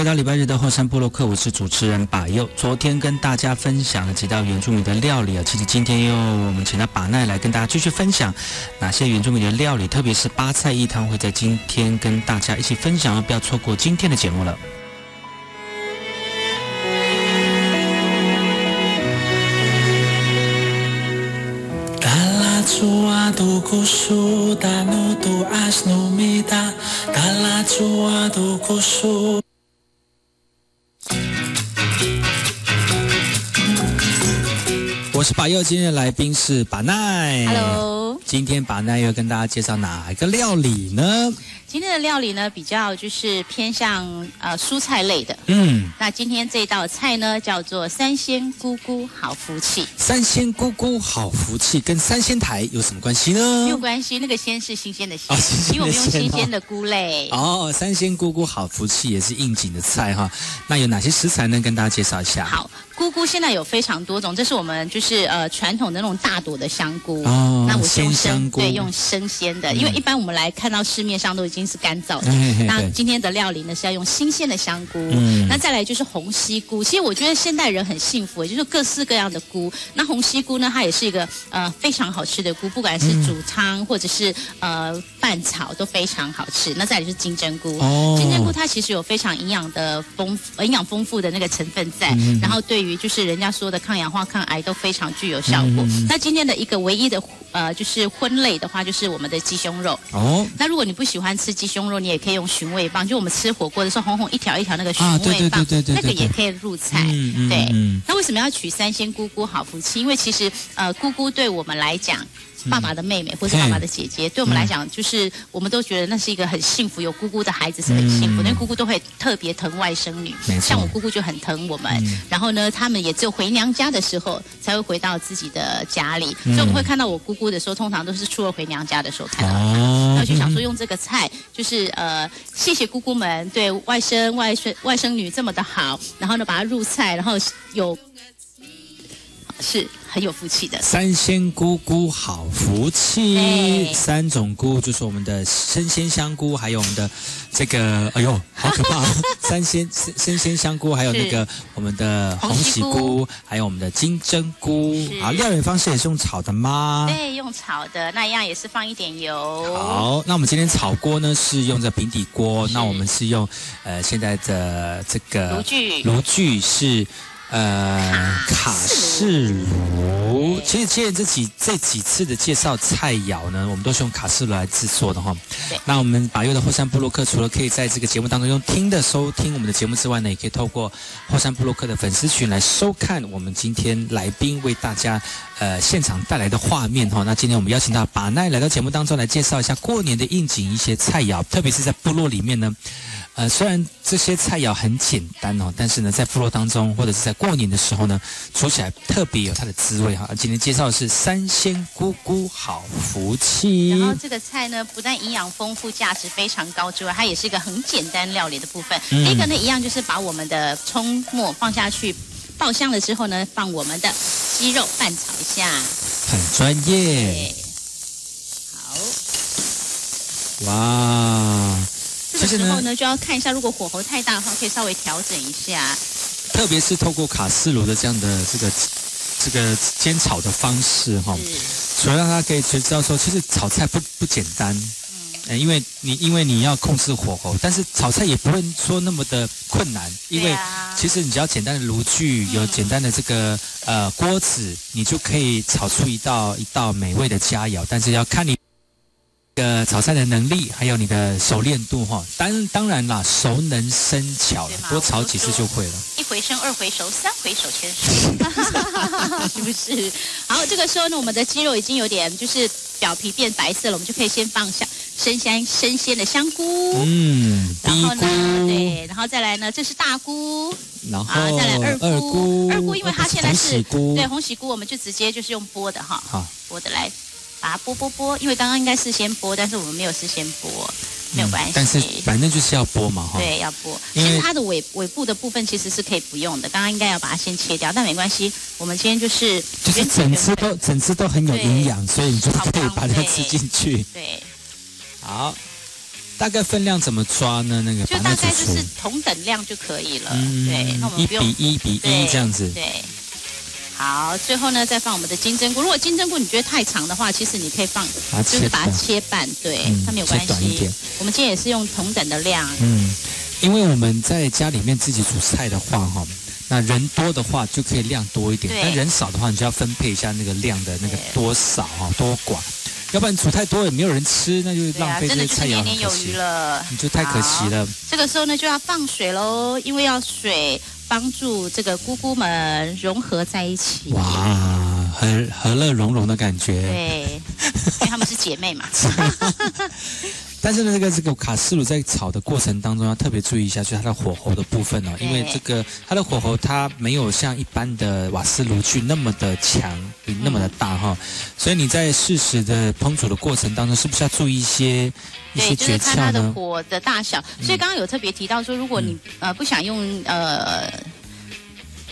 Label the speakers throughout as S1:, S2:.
S1: 回到礼拜日的后山部落克，我是主持人把佑。昨天跟大家分享了几道原住民的料理啊，其实今天又我们请到把奈来跟大家继续分享哪些原住民的料理，特别是八菜一汤会在今天跟大家一起分享，不要错过今天的节目了。我是把佑，今天的来宾是把奈。
S2: Hello，
S1: 今天把奈要跟大家介绍哪一个料理呢？
S2: 今天的料理呢，比较就是偏向呃蔬菜类的。嗯，那今天这道菜呢，叫做三鲜菇菇好福气。
S1: 三鲜菇菇好福气跟三鲜台有什么关系呢？
S2: 没有关系，那个鲜是新鲜的鲜，因为我们用新鲜的菇类。
S1: 哦，三鲜菇菇好福气也是应景的菜哈。那有哪些食材呢？跟大家介绍一下。
S2: 好，菇菇现在有非常多种，这是我们就是呃传统的那种大朵的香菇。哦，那我
S1: 鲜香菇，
S2: 对，用生鲜的，因为一般我们来看到市面上都已经。是干燥的。那今天的料理呢是要用新鲜的香菇。那再来就是红西菇。其实我觉得现代人很幸福，就是各式各样的菇。那红西菇呢，它也是一个呃非常好吃的菇，不管是煮汤或者是呃拌炒都非常好吃。那再来就是金针菇。金针菇它其实有非常营养的丰营养丰富的那个成分在，然后对于就是人家说的抗氧化、抗癌都非常具有效果。那今天的一个唯一的呃就是荤类的话，就是我们的鸡胸肉。哦。那如果你不喜欢吃。鸡胸肉你也可以用寻味棒，就我们吃火锅的时候红红一条一条那个寻味棒，那个也可以入菜。对，那为什么要取三鲜姑姑好福气？因为其实呃姑姑对我们来讲。爸爸的妹妹或是爸爸的姐姐，对我们来讲，就是我们都觉得那是一个很幸福，有姑姑的孩子是很幸福。因为姑姑都会特别疼外甥女，像我姑姑就很疼我们。然后呢，他们也只有回娘家的时候才会回到自己的家里，所以我们会看到我姑姑的时候，通常都是初二回娘家的时候看到她。然后就想说，用这个菜，就是呃，谢谢姑姑们对外甥、外孙、外甥女这么的好，然后呢，把它入菜，然后有是。很有福气的
S1: 三鲜菇菇好福气，三种菇就是我们的生鲜香菇，还有我们的这个，哎呦，好可怕！三鲜生生鲜香菇，还有那个我们的红喜菇，还有我们的金针菇。好，料理方式也是用炒的吗？
S2: 对，用炒的，那一样也是放一点油。
S1: 好，那我们今天炒锅呢是用这平底锅，那我们是用呃现在的这个
S2: 炉具，
S1: 炉具是。呃，卡式炉，其实今天这几这几次的介绍菜肴呢，我们都是用卡式炉来制作的哈。那我们把右的后山部落客，除了可以在这个节目当中用听的收听我们的节目之外呢，也可以透过后山部落客的粉丝群来收看我们今天来宾为大家呃现场带来的画面哈。那今天我们邀请到把奈来到节目当中来介绍一下过年的应景一些菜肴，特别是在部落里面呢。呃，虽然这些菜肴很简单哦，但是呢，在部落当中或者是在过年的时候呢，煮起来特别有它的滋味哈。今天介绍的是三鲜菇菇好福气。
S2: 然后这个菜呢，不但营养丰富、价值非常高之外，它也是一个很简单料理的部分。第一个呢，一样就是把我们的葱末放下去。爆香了之后呢，放我们的鸡肉拌炒一下。
S1: 很专业。
S2: 好。
S1: 哇。
S2: 这个时候呢，就要看一下，如果火候太大的话，可以稍微调整一下。
S1: 特别是透过卡式炉的这样的这个这个煎炒的方式哈，所以让他可以知道说，其实炒菜不不简单。嗯，因为你因为你要控制火候，但是炒菜也不会说那么的困难，因为其实你只要简单的炉具，有简单的这个呃锅子，你就可以炒出一道一道美味的佳肴。但是要看你。个炒菜的能力，还有你的熟练度哈，当当然啦，熟能生巧，多炒几次就会了。
S2: 一回生，二回熟，三回手牵手，是不是？好，这个时候呢，我们的鸡肉已经有点就是表皮变白色了，我们就可以先放下生鲜生鲜的香菇，
S1: 嗯，
S2: 然后呢，对，然后再来呢，这是大菇，
S1: 然后
S2: 再来
S1: 二菇，
S2: 二菇，因为它现在是对红喜菇，我们就直接就是用剥的哈，
S1: 好，
S2: 剥的来。把它剥剥剥，因为刚刚应该是先剥，但是我们没有事先剥，没有关系。
S1: 但是反正就是要剥嘛，哈。
S2: 对，要剥。其实它的尾尾部的部分其实是可以不用的，刚刚应该要把它先切掉，但没关系。我们今天就是
S1: 就是整只都整只都很有营养，所以你就可以把它吃进去。
S2: 对。
S1: 好，大概分量怎么抓呢？那个
S2: 就大概就是同等量就可以了。嗯。对，那我们
S1: 一比一比一这样子。
S2: 对。好，最后呢，再放我们的金针菇。如果金针菇你觉得太长的话，其实你可以放，就是把它切半，对，它没有关系。我们今天也是用同等的量。
S1: 嗯，因为我们在家里面自己煮菜的话，哈，那人多的话就可以量多一点，但人少的话，你就要分配一下那个量的那个多少哈，多寡，要不然煮太多也没有人吃，那就浪费这些菜肴，
S2: 年年有余了，
S1: 你就太可惜了。
S2: 这个时候呢，就要放水喽，因为要水。帮助这个姑姑们融合在一起，
S1: 哇，和和乐融融的感觉。
S2: 对，因为他们是姐妹嘛。
S1: 但是呢，这个这个卡斯炉在炒的过程当中要特别注意一下，就是它的火候的部分哦，因为这个它的火候它没有像一般的瓦斯炉具那么的强，那么的大哈，所以你在适时的烹煮的过程当中，是不是要注意一些一些诀窍呢？
S2: 它的火的大小，所以刚刚有特别提到说，如果你呃不想用呃。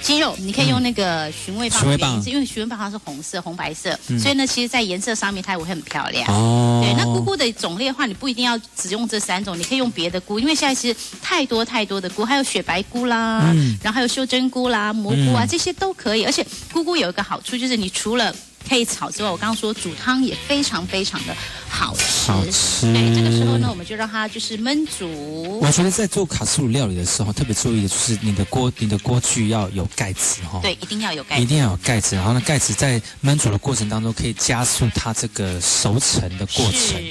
S2: 鸡肉你可以用那个寻味棒，因为寻味棒它是红色、红白色，所以呢，其实在颜色上面它也会很漂亮。
S1: 哦，
S2: 对，那菇菇的种类的话，你不一定要只用这三种，你可以用别的菇，因为现在其实太多太多的菇，还有雪白菇啦，然后还有袖珍菇啦、蘑菇啊，这些都可以。而且菇菇有一个好处就是，你除了可以炒之外，我刚刚说煮汤也非常非常的好吃。
S1: 好吃。
S2: 对，这个时候呢，我们就让它就是焖煮。
S1: 我觉得在做卡式炉料理的时候，特别注意的就是你的锅，你的锅具要有盖子哈。
S2: 对，一定要有盖。子，
S1: 一定要有盖子，然后呢，盖子在焖煮的过程当中可以加速它这个熟成的过程，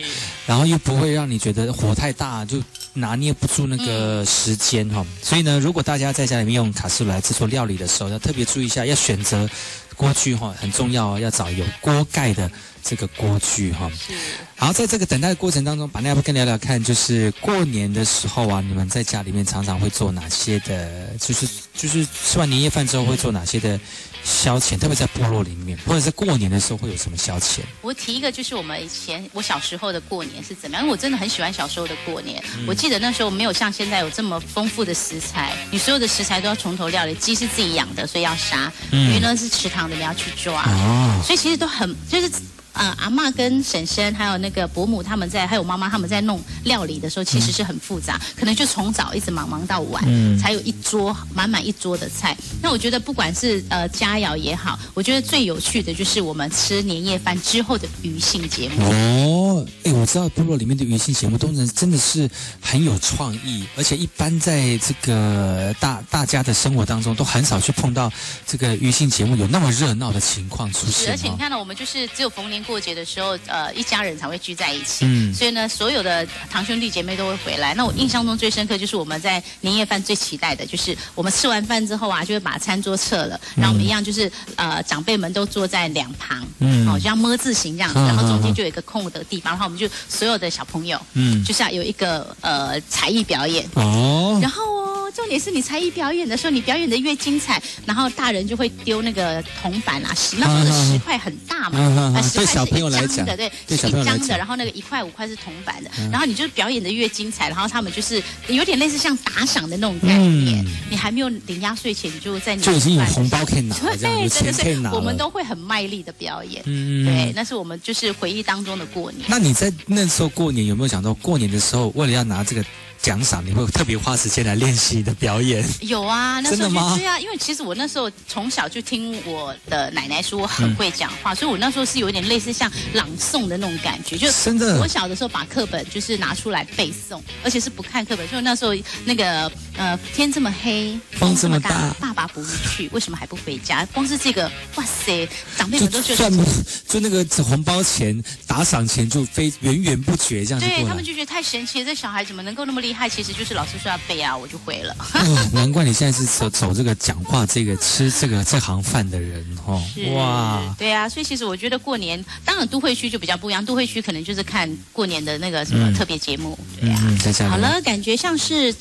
S1: 然后又不会让你觉得火太大就拿捏不住那个时间哈。所以呢，如果大家在家里面用卡式炉来制作料理的时候，要特别注意一下，要选择。锅具哈很重要哦，要找有锅盖的这个锅具哈。
S2: 是。
S1: 好，在这个等待的过程当中，把那要不跟聊聊看，就是过年的时候啊，你们在家里面常常会做哪些的？就是就是吃完年夜饭之后会做哪些的？消遣，特别在部落里面，或者在过年的时候会有什么消遣？
S2: 我提一个，就是我们以前我小时候的过年是怎么样？因为我真的很喜欢小时候的过年。我记得那时候没有像现在有这么丰富的食材，你所有的食材都要从头料理。鸡是自己养的，所以要杀；鱼呢是池塘的，你要去抓。哦，所以其实都很就是。呃，阿妈跟婶婶还有那个伯母他们在，还有妈妈他们在弄料理的时候，其实是很复杂，可能就从早一直忙忙到晚，才有一桌满满一桌的菜。那我觉得不管是呃佳肴也好，我觉得最有趣的就是我们吃年夜饭之后的余兴节目。
S1: 哦，哎，我知道部落里面的余兴节目都能真的是很有创意，而且一般在这个大大家的生活当中都很少去碰到这个余兴节目有那么热闹的情况出现。
S2: 而且你看到我们就是只有逢年。过节的时候，呃，一家人才会聚在一起，嗯，所以呢，所有的堂兄弟姐妹都会回来。那我印象中最深刻就是我们在年夜饭最期待的，就是我们吃完饭之后啊，就会把餐桌撤了，然后我们一样就是呃，长辈们都坐在两旁，嗯，哦，就像么字形这样子，然后中间就有一个空的地方，然后我们就所有的小朋友，嗯，就是要有一个呃才艺表演，
S1: 哦，
S2: 然后。哦重点是你才艺表演的时候，你表演的越精彩，然后大人就会丢那个铜板啊，十那时候的十块很大嘛，啊，
S1: 对小朋友来讲
S2: 的，对，是一张的，然后那个一块五块是铜板的，然后你就表演的越精彩，然后他们就是有点类似像打赏的那种概念，你还没有领压岁钱，你就在
S1: 就已经有红包可以拿，对，真的是，
S2: 我们都会很卖力的表演，嗯，对，那是我们就是回忆当中的过年。
S1: 那你在那时候过年有没有想到过年的时候为了要拿这个？奖赏你会特别花时间来练习你的表演？
S2: 有啊，那时候对啊，因为其实我那时候从小就听我的奶奶说我很会讲话，所以我那时候是有点类似像朗诵的那种感觉。就
S1: 真的，
S2: 我小的时候把课本就是拿出来背诵，而且是不看课本。就那时候那个呃天这么黑，
S1: 风这么大，
S2: 爸爸不去，为什么还不回家？光是这个，哇塞，长辈们都觉得
S1: 就 那个红包钱、打赏钱就非源源不绝这样。
S2: 对他们就觉得太神奇了，这小孩怎么能够那么厉害？害其实就是老师说要背啊，我就会了。
S1: 难怪你现在是走走这个讲话、这个吃这个这行饭的人哦。
S2: 哇，对啊，所以其实我觉得过年，当然都会区就比较不一样。都会区可能就是看过年的那个什么特别节目，对啊。好了，感觉像是。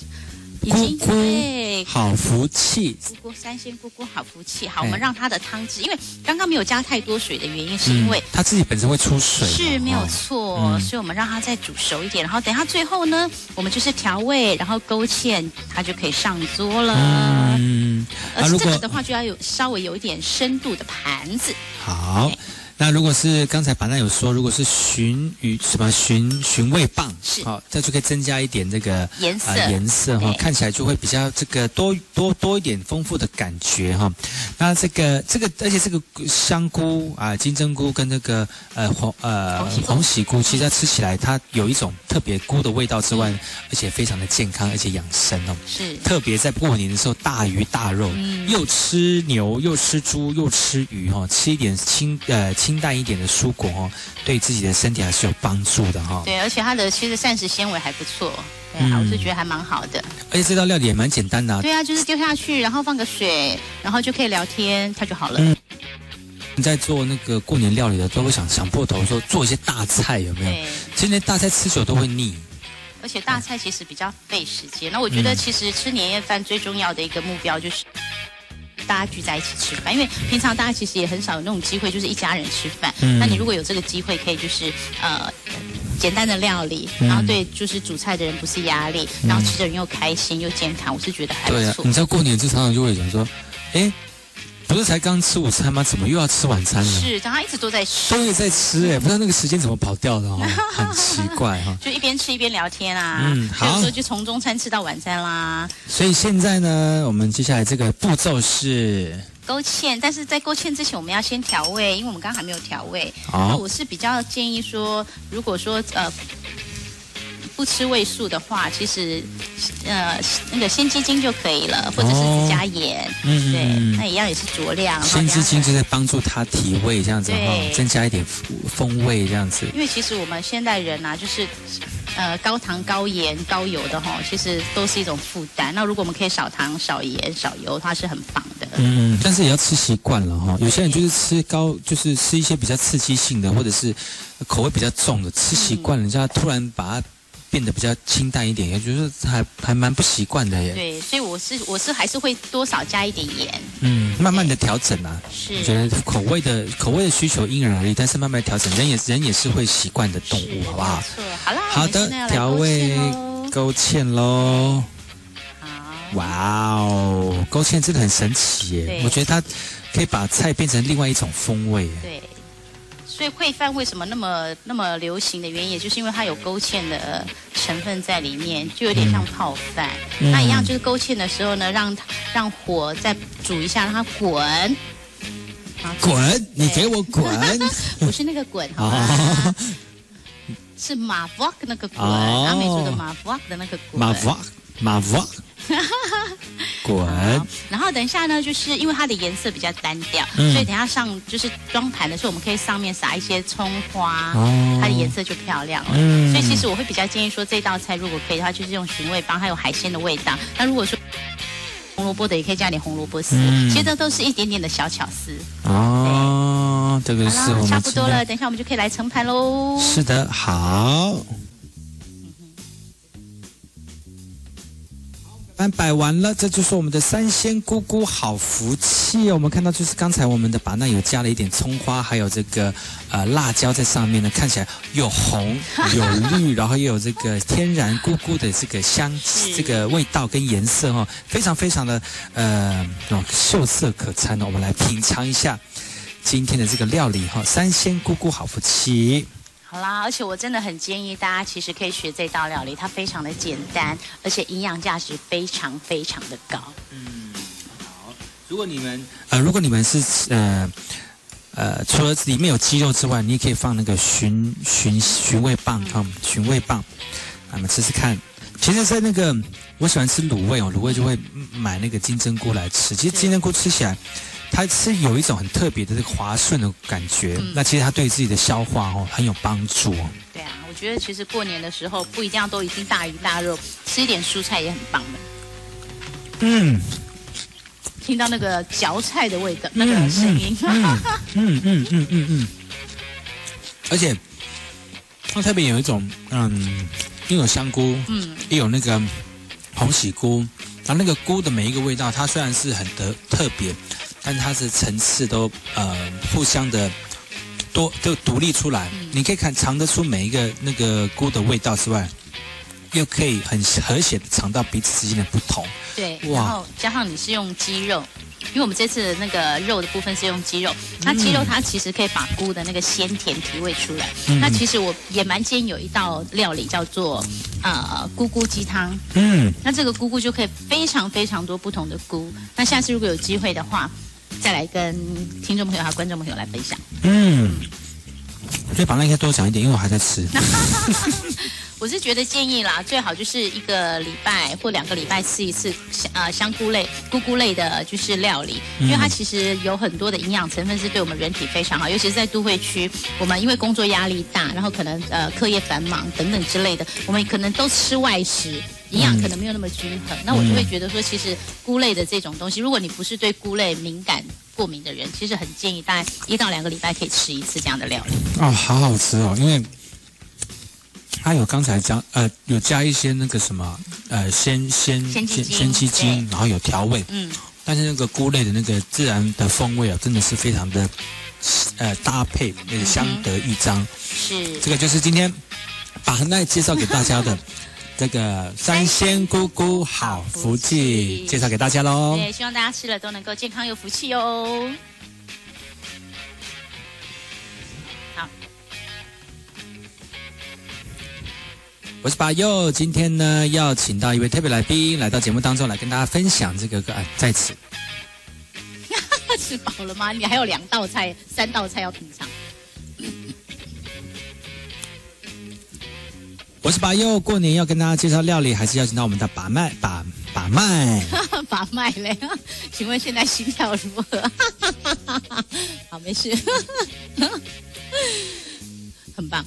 S1: 姑姑好福气，
S2: 姑姑三仙姑姑好福气。好，我们让它的汤汁，因为刚刚没有加太多水的原因，是因为
S1: 它自己本身会出水，
S2: 是没有错。所以我们让它再煮熟一点，然后等下最后呢，我们就是调味，然后勾芡，它就可以上桌了。嗯，而这个的话就要有稍微有一点深度的盘子。
S1: 好。那如果是刚才板奈有说，如果是寻鱼什么寻寻味棒，
S2: 是。
S1: 好，这就可以增加一点这个
S2: 颜色，
S1: 颜色哈，看起来就会比较这个多多多一点丰富的感觉哈。那这个这个，而且这个香菇啊，金针菇跟那个呃红呃红喜菇，其实它吃起来它有一种特别菇的味道之外，而且非常的健康，而且养生哦。
S2: 是，
S1: 特别在过年的时候，大鱼大肉，又吃牛又吃猪又吃鱼哈，吃一点清呃。清淡一点的蔬果哦，对自己的身体还是有帮助的哈。
S2: 对，而且它的其实膳食纤维还不错，对啊，我是觉得还蛮好的。
S1: 而且这道料理也蛮简单的。
S2: 对啊，就是丢下去，然后放个水，然后就可以聊天，它就好了。嗯。
S1: 你在做那个过年料理的，都会想想破头说做一些大菜有没有？对。其实大菜吃久都会腻。
S2: 而且大菜其实比较费时间。那我觉得其实吃年夜饭最重要的一个目标就是。大家聚在一起吃饭，因为平常大家其实也很少有那种机会，就是一家人吃饭。那你如果有这个机会，可以就是呃简单的料理，然后对就是煮菜的人不是压力，然后吃的人又开心又健康，我是觉得还不错。
S1: 你知道过年就常常就会讲说，哎。不是才刚吃午餐吗？怎么又要吃晚餐了？
S2: 是，早上一直都在吃，
S1: 都在吃哎，不知道那个时间怎么跑掉的哦，很奇怪哈。
S2: 就一边吃一边聊天啊，嗯，好，有时候就从中餐吃到晚餐啦。
S1: 所以现在呢，我们接下来这个步骤是
S2: 勾芡，但是在勾芡之前，我们要先调味，因为我们刚刚还没有调味。那我是比较建议说，如果说呃。不吃味素的话，其实，呃，那个鲜鸡精就可以了，或者是只加盐，嗯，对，那一样也是酌量。
S1: 鲜鸡精就在帮助它提味，这样子哈，增加一点风味这样子。
S2: 因为其实我们现代人呐，就是，呃，高糖、高盐、高油的哈，其实都是一种负担。那如果我们可以少糖、少盐、少油，它是很棒的。
S1: 嗯，但是也要吃习惯了哈。有些人就是吃高，就是吃一些比较刺激性的，或者是口味比较重的，吃习惯了，人家突然把它。变得比较清淡一点，也就是还还蛮不习惯的耶。
S2: 对，所以我是我是还是会多少加一点盐。
S1: 嗯，慢慢的调整啊。
S2: 是。
S1: 我觉得口味的口味的需求因人而异，但是慢慢调整，人也人也是会习惯的动物，好不好？
S2: 错，好啦。
S1: 好的，调味勾芡喽。
S2: 好。
S1: 哇哦，勾芡真的很神奇耶！我觉得它可以把菜变成另外一种风味。
S2: 对。所以烩饭为什么那么那么流行的原因，也就是因为它有勾芡的成分在里面，就有点像泡饭。那一样就是勾芡的时候呢，让让火再煮一下，让它滚。
S1: 滚！你给我 滚！
S2: 不是那个滚，好吗？是马沃那个滚，阿美族的马沃的那个滚。
S1: 马沃，马沃。滚！
S2: 然后等一下呢，就是因为它的颜色比较单调，所以等下上就是装盘的时候，我们可以上面撒一些葱花，它的颜色就漂亮了。所以其实我会比较建议说，这道菜如果可以的话，就是用寻味帮，还有海鲜的味道。那如果说红萝卜的，也可以加点红萝卜丝。其实这都是一点点的小巧思。
S1: 哦，这个是
S2: 差不多了，等一下我们就可以来盛盘喽。
S1: 是的，好。班摆完了，这就是我们的三鲜菇菇好福气哦。我们看到就是刚才我们的把那有加了一点葱花，还有这个呃辣椒在上面呢，看起来有红 有绿，然后又有这个天然菇菇的这个香这个味道跟颜色哈，非常非常的呃秀色可餐哦。我们来品尝一下今天的这个料理哈，三鲜菇菇好福气。
S2: 好啦，而且我真的很建议大家，其实可以学这道料理，它非常的简单，而且营养价值非常非常的高。嗯，
S1: 好。如果你们呃，如果你们是呃呃，除了里面有鸡肉之外，你也可以放那个寻寻寻味棒哈，寻味棒，那么吃吃看。其实，在那个我喜欢吃卤味哦，卤味就会买那个金针菇来吃。其实金针菇吃起来。它是有一种很特别的这个滑顺的感觉，那其实它对自己的消化哦很有帮助哦。
S2: 对啊，我觉得其实过年的时候不一定要都已经大鱼大肉，吃一点蔬菜也很棒的。嗯，听到那个嚼菜的味道，那个声音，嗯嗯嗯
S1: 嗯嗯嗯，而且它特别有一种嗯，又有香菇，嗯，又有那个红喜菇，然后那个菇的每一个味道，它虽然是很特特别。但它是层次都呃互相的多都独立出来，你可以看尝得出每一个那个菇的味道之外，又可以很和谐的尝到彼此之间的不同。
S2: 对，然后加上你是用鸡肉，因为我们这次那个肉的部分是用鸡肉，那鸡肉它其实可以把菇的那个鲜甜提味出来。那其实我也蛮建议有一道料理叫做呃菇菇鸡汤。嗯，那这个菇菇就可以非常非常多不同的菇。那下次如果有机会的话。再来跟听众朋友和观众朋友来分享。嗯，
S1: 我觉得把那应该多讲一点，因为我还在吃。
S2: 我是觉得建议啦，最好就是一个礼拜或两个礼拜吃一次香呃香菇类、菇菇类的，就是料理，因为它其实有很多的营养成分是对我们人体非常好，尤其是在都会区，我们因为工作压力大，然后可能呃课业繁忙等等之类的，我们可能都吃外食。营养可能没有那么均衡，那我就会觉得说，其实菇类的这种东西，如果你不是对菇类敏感过敏的人，其实很建议大概一到两个礼拜可以吃一次这样的料理。
S1: 哦，好好吃哦，因为它有刚才加呃有加一些那个什么呃鲜鲜
S2: 鲜
S1: 鲜鸡精，然后有调味，嗯，但是那个菇类的那个自然的风味啊，真的是非常的呃搭配那个相得益彰。
S2: 是，
S1: 这个就是今天把恒奈介绍给大家的。这个三鲜菇菇好福气，介绍给大家喽。
S2: 对，希望大家吃了都能够健康有福气哦。好，
S1: 我是巴佑，今天呢要请到一位特别来宾来到节目当中来跟大家分享这个个案，在此。
S2: 吃饱了吗？你还有两道菜、三道菜要品尝。
S1: 我是把佑，过年要跟大家介绍料理，还是邀请到我们的把脉把把脉？
S2: 把脉 嘞？请问现在心跳如何？好，没事，很棒。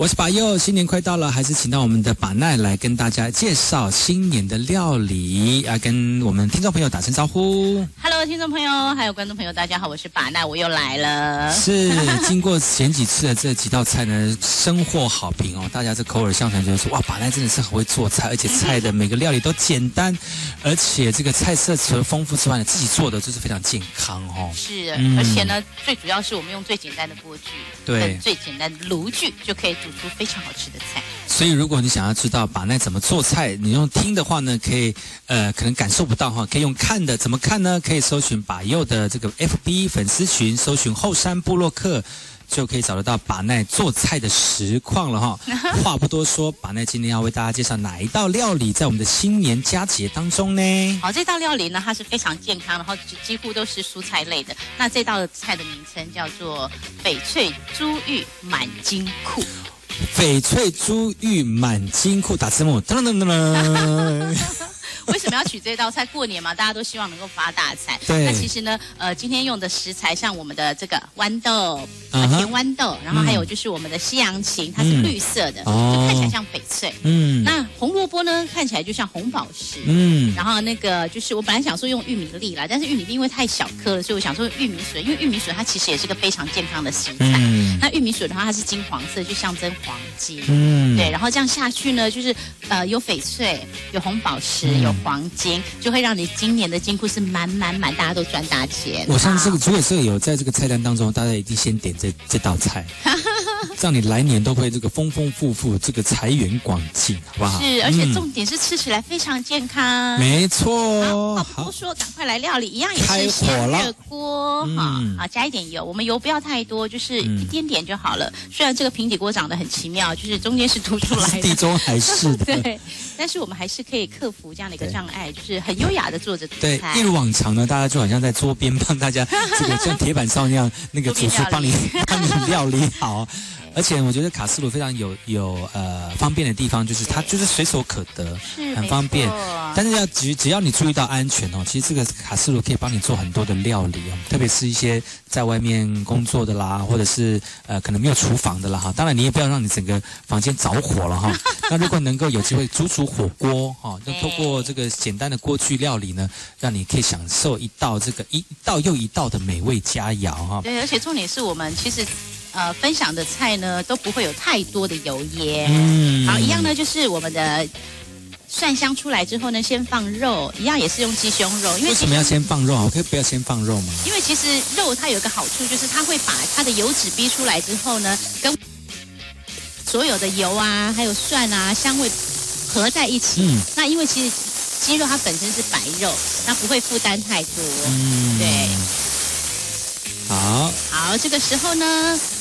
S1: 我是把佑，新年快到了，还是请到我们的把奈来跟大家介绍新年的料理啊，跟我们听众朋友打声招呼。
S2: Hello，听众朋友，还有观众朋友，大家好，我是把奈，我又来了。
S1: 是，经过前几次的这几道菜呢，深获好评哦，大家这口耳相传，就是说哇，把奈真的是很会做菜，而且菜的每个料理都简单，而且这个菜色除了丰富之外呢，自己做的就是非常健康哦。
S2: 是，而且呢，最主要是我们用最简单的锅具，
S1: 对，
S2: 最简单的炉具就可以煮。出非常好吃的菜，
S1: 所以如果你想要知道把奈怎么做菜，你用听的话呢，可以呃可能感受不到哈，可以用看的，怎么看呢？可以搜寻把右的这个 FB 粉丝群，搜寻后山部落客，就可以找得到把奈做菜的实况了哈。话不多说，把奈今天要为大家介绍哪一道料理，在我们的新年佳节当中呢？
S2: 好，这道料理呢，它是非常健康，然后几乎都是蔬菜类的。那这道菜的名称叫做翡翠珠玉满金库。
S1: 翡翠珠玉满金库，打字幕，噔噔噔噔。
S2: 为什么要取这道菜？过年嘛，大家都希望能够发大财。
S1: 对。
S2: 那其实呢，呃，今天用的食材像我们的这个豌豆，甜豌豆，然后还有就是我们的西洋芹，它是绿色的，就看起来像翡翠。嗯。那红萝卜呢，看起来就像红宝石。嗯。然后那个就是我本来想说用玉米粒啦，但是玉米粒因为太小颗了，所以我想说玉米笋，因为玉米笋它其实也是个非常健康的食材。嗯。那玉米笋的话，它是金黄色，就象征黄金。嗯，对。然后这样下去呢，就是呃有翡翠、有红宝石、有黄金，就会让你今年的金库是满满满，大家都赚大钱。
S1: 我相信这个，如果这个有在这个菜单当中，大家一定先点这这道菜。让你来年都会这个丰丰富富，这个财源广进，好不好？
S2: 是，而且重点是吃起来非常健康。
S1: 没错。
S2: 好，不说，赶快来料理，一样也是先热锅哈，好加一点油，我们油不要太多，就是一点点就好了。虽然这个平底锅长得很奇妙，就是中间是凸出来的，
S1: 地中海式的，
S2: 对。但是我们还是可以克服这样的一个障碍，就是很优雅的坐着
S1: 对，一如往常呢，大家就好像在桌边帮大家这个像铁板烧那样，那个 厨师帮你帮你料理好。而且我觉得卡斯炉非常有有呃方便的地方，就是它就是随手可得，很方便。但是要只只要你注意到安全哦，其实这个卡斯炉可以帮你做很多的料理哦，特别是一些在外面工作的啦，或者是呃可能没有厨房的啦哈。当然你也不要让你整个房间着火了哈。那如果能够有机会煮煮火锅哈，那透过这个简单的锅具料理呢，让你可以享受一道这个一道又一道的美味佳肴哈。
S2: 对，而且重点是我们其实。呃，分享的菜呢都不会有太多的油烟。嗯，好，一样呢，就是我们的蒜香出来之后呢，先放肉，一样也是用鸡胸肉。
S1: 因为什么要先放肉啊？我可以不要先放肉吗？
S2: 因为其实肉它有一个好处，就是它会把它的油脂逼出来之后呢，跟所有的油啊，还有蒜啊，香味合在一起。嗯，那因为其实鸡肉它本身是白肉，那不会负担太多。嗯，对。
S1: 好，
S2: 好，这个时候呢，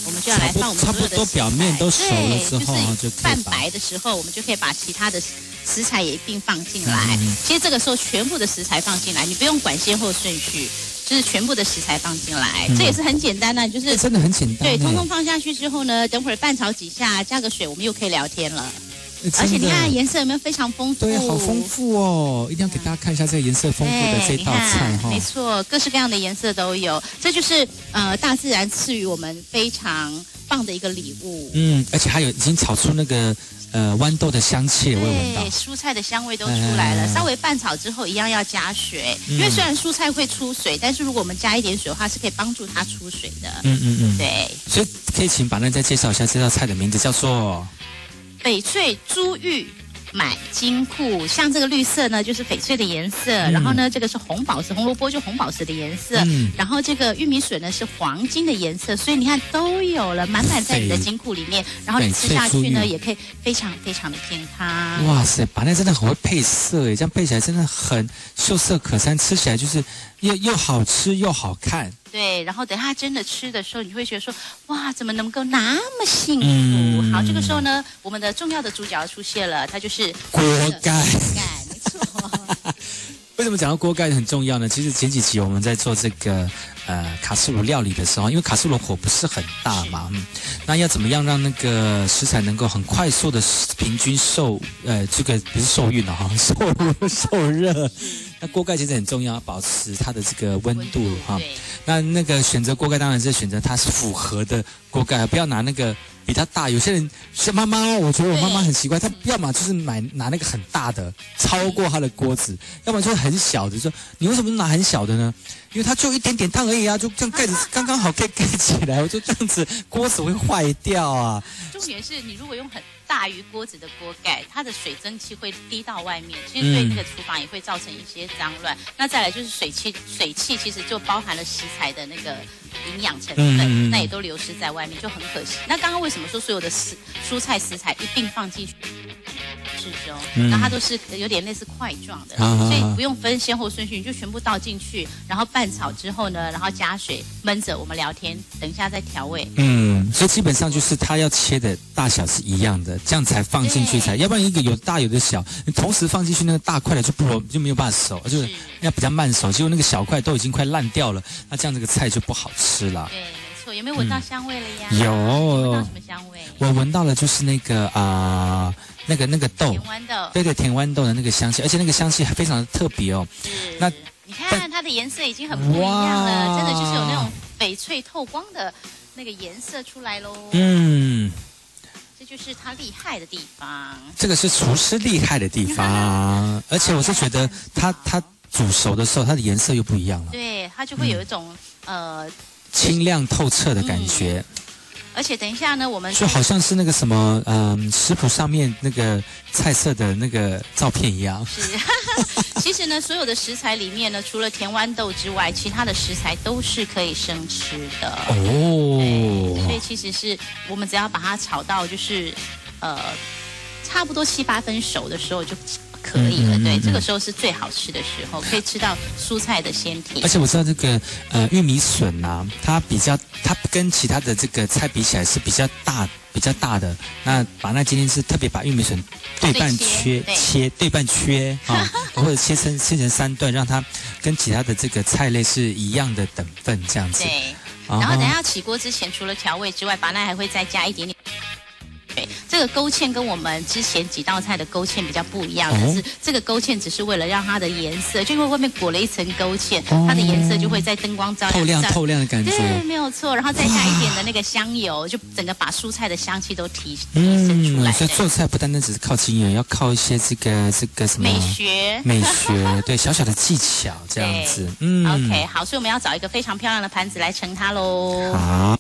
S2: 我们就要来放我们
S1: 差不多表面都熟了之后，
S2: 就泛白的时候，我们就可以把其他的食材也一并放进来。其实这个时候全部的食材放进来，你不用管先后顺序，就是全部的食材放进来，这也是很简单的，就是
S1: 真的很简单。
S2: 对，通通放下去之后呢，等会儿拌炒几下，加个水，我们又可以聊天了。而且你看颜色有没有非常丰富？
S1: 对，好丰富哦！一定要给大家看一下这个颜色丰富的这道菜
S2: 哈。没错，各式各样的颜色都有，这就是呃大自然赐予我们非常棒的一个礼物。
S1: 嗯，而且还有已经炒出那个呃豌豆的香气，我闻到。
S2: 蔬菜的香味都出来了。稍微拌炒之后，一样要加水，因为虽然蔬菜会出水，但是如果我们加一点水的话，是可以帮助它出水的。嗯嗯嗯，对。
S1: 所以可以请板凳再介绍一下这道菜的名字，叫做。
S2: 翡翠珠玉买金库，像这个绿色呢，就是翡翠的颜色。然后呢，这个是红宝石，红萝卜就红宝石的颜色。嗯然后这个玉米笋呢是黄金的颜色，所以你看都有了，满满在你的金库里面。然后你吃下去呢，也可以非常非常的健康。
S1: 哇塞，把那真的很会配色诶，这样配起来真的很秀色可餐，吃起来就是又又好吃又好看。
S2: 对，然后等他真的吃的时候，你会觉得说，哇，怎么能够那么幸福？好，这个时候呢，我们的重要的主角出现了，它就是
S1: 锅盖。
S2: 锅盖，没错。
S1: 为什么讲到锅盖很重要呢？其实前几集我们在做这个呃卡斯炉料理的时候，因为卡斯炉火不是很大嘛，嗯，那要怎么样让那个食材能够很快速的平均受呃这个不是受孕了哈，受受热。那锅盖其实很重要，保持它的这个温度哈。那那个选择锅盖当然是选择它是符合的锅盖，不要拿那个比它大。有些人像妈妈，我觉得我妈妈很奇怪，她要么就是买拿那个很大的，超过她的锅子，要么就是很小的。说你为什么拿很小的呢？因为它就一点点烫而已啊，就这样盖子 刚刚好可以盖起来。我就这样子锅子会坏掉啊。
S2: 重点是你如果用很。大于锅子的锅盖，它的水蒸气会滴到外面，其实对那个厨房也会造成一些脏乱。那再来就是水汽，水汽其实就包含了食材的那个营养成分，那也都流失在外面，就很可惜。那刚刚为什么说所有的食蔬菜食材一并放进去？是中，那它都是有点类似块状的，所以不用分先后顺序，你就全部倒进去，然后拌炒之后呢，然后加水焖着，我们聊天，等一下再调味。
S1: 嗯，所以基本上就是它要切的大小是一样的，这样才放进去才，要不然一个有大有的小，你同时放进去那个大块的就不就没有办法熟，就是要比较慢熟，结果那个小块都已经快烂掉了，那这样这个菜就不好吃了。
S2: 对，没错，有没有闻到香味了呀？
S1: 有，
S2: 闻到什么香味？
S1: 我闻到了，就是那个啊。那个那个豆，
S2: 甜豌豆，
S1: 对对，甜豌豆的那个香气，而且那个香气还非常的特别哦。
S2: 是，那你看它的颜色已经很不一样了，真的就是有那种翡翠透光的那个颜色出来喽。嗯，这就是它厉害的地方。
S1: 这个是厨师厉害的地方，而且我是觉得它它煮熟的时候，它的颜色又不一样了。
S2: 对，它就会有一种呃
S1: 清亮透彻的感觉。
S2: 而且等一下呢，我们
S1: 就好像是那个什么，嗯，食谱上面那个菜色的那个照片一样。
S2: 是，其实呢，所有的食材里面呢，除了甜豌豆之外，其他的食材都是可以生吃的。哦。所以其实是我们只要把它炒到就是，呃，差不多七八分熟的时候就。可以了，对，这个时候是最好吃的时候，可以吃到蔬菜的鲜甜。
S1: 而且我知道这个呃玉米笋呐，它比较它跟其他的这个菜比起来是比较大比较大的。那把那今天是特别把玉米笋对半切切对半切啊，或者切成切成三段，让它跟其他的这个菜类是一样的等份这样子。
S2: 对，然后等下起锅之前，除了调味之外，把那还会再加一点点。这个勾芡跟我们之前几道菜的勾芡比较不一样，但是这个勾芡只是为了让它的颜色，就因为外面裹了一层勾芡，它的颜色就会在灯光照
S1: 透亮透亮的感觉。
S2: 对，没有错。然后再加一点的那个香油，就整个把蔬菜的香气都提提升出来。
S1: 所以做菜不单单只是靠经验，要靠一些这个这个什么
S2: 美学
S1: 美学，对小小的技巧这样子。
S2: 嗯，OK，好，所以我们要找一个非常漂亮的盘子来盛它喽。
S1: 好。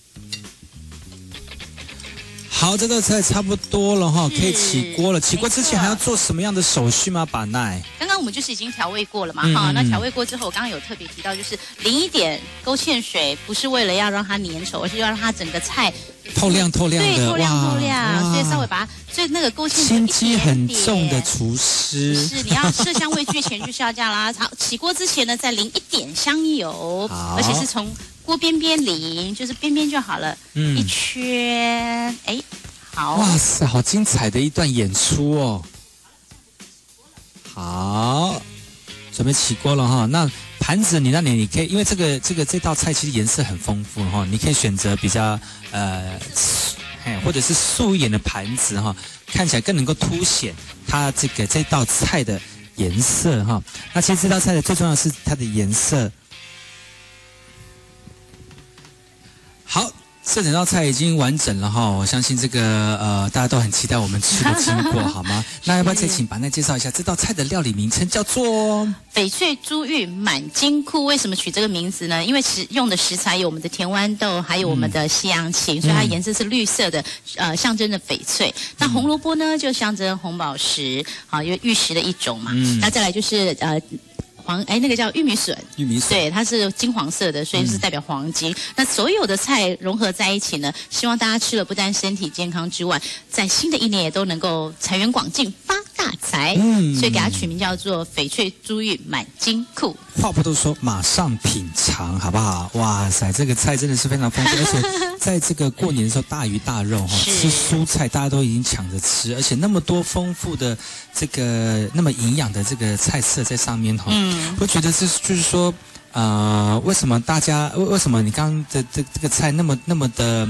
S1: 好，这道菜差不多了哈，可以起锅了。起锅之前还要做什么样的手续吗？把奈？
S2: 刚刚我们就是已经调味过了嘛，哈。那调味过之后，我刚刚有特别提到，就是淋一点勾芡水，不是为了要让它粘稠，而是要让它整个菜
S1: 透亮透亮的，
S2: 对，透亮透亮。所以稍微把它，所以那个勾芡
S1: 心机很重的厨师
S2: 是你要色香味俱全，就是要这样啦。好，起锅之前呢，再淋一点香油，而且是从。锅边边淋，就是边边就好了，嗯一圈，哎，好，
S1: 哇塞，好精彩的一段演出哦！好，准备起锅了哈。那盘子你那里你可以，因为这个这个这道菜其实颜色很丰富哈，你可以选择比较呃，或者是素一点的盘子哈，看起来更能够凸显它这个这道菜的颜色哈。那其实这道菜的最重要是它的颜色。好，这整道菜已经完整了哈，我相信这个呃大家都很期待我们吃的经过，好吗？那要不要再请板奈介绍一下这道菜的料理名称？叫做
S2: 翡翠珠玉满金库。为什么取这个名字呢？因为食用的食材有我们的甜豌豆，还有我们的西洋芹，所以它颜色是绿色的，呃，象征着翡翠。那红萝卜呢，就象征红宝石，好，因为玉石的一种嘛。那再来就是呃。黄哎，那个叫玉米笋，
S1: 玉米笋
S2: 对，它是金黄色的，所以是代表黄金。那所有的菜融合在一起呢，希望大家吃了不但身体健康之外，在新的一年也都能够财源广进，发大财。嗯，所以给它取名叫做翡翠珠玉满金库。
S1: 话不多说，马上品尝好不好？哇塞，这个菜真的是非常丰富，而且。在这个过年的时候，大鱼大肉哈，吃蔬菜大家都已经抢着吃，而且那么多丰富的这个那么营养的这个菜色在上面哈，嗯，我觉得是就是说，呃，为什么大家为为什么你刚刚的这这个菜那么那么的。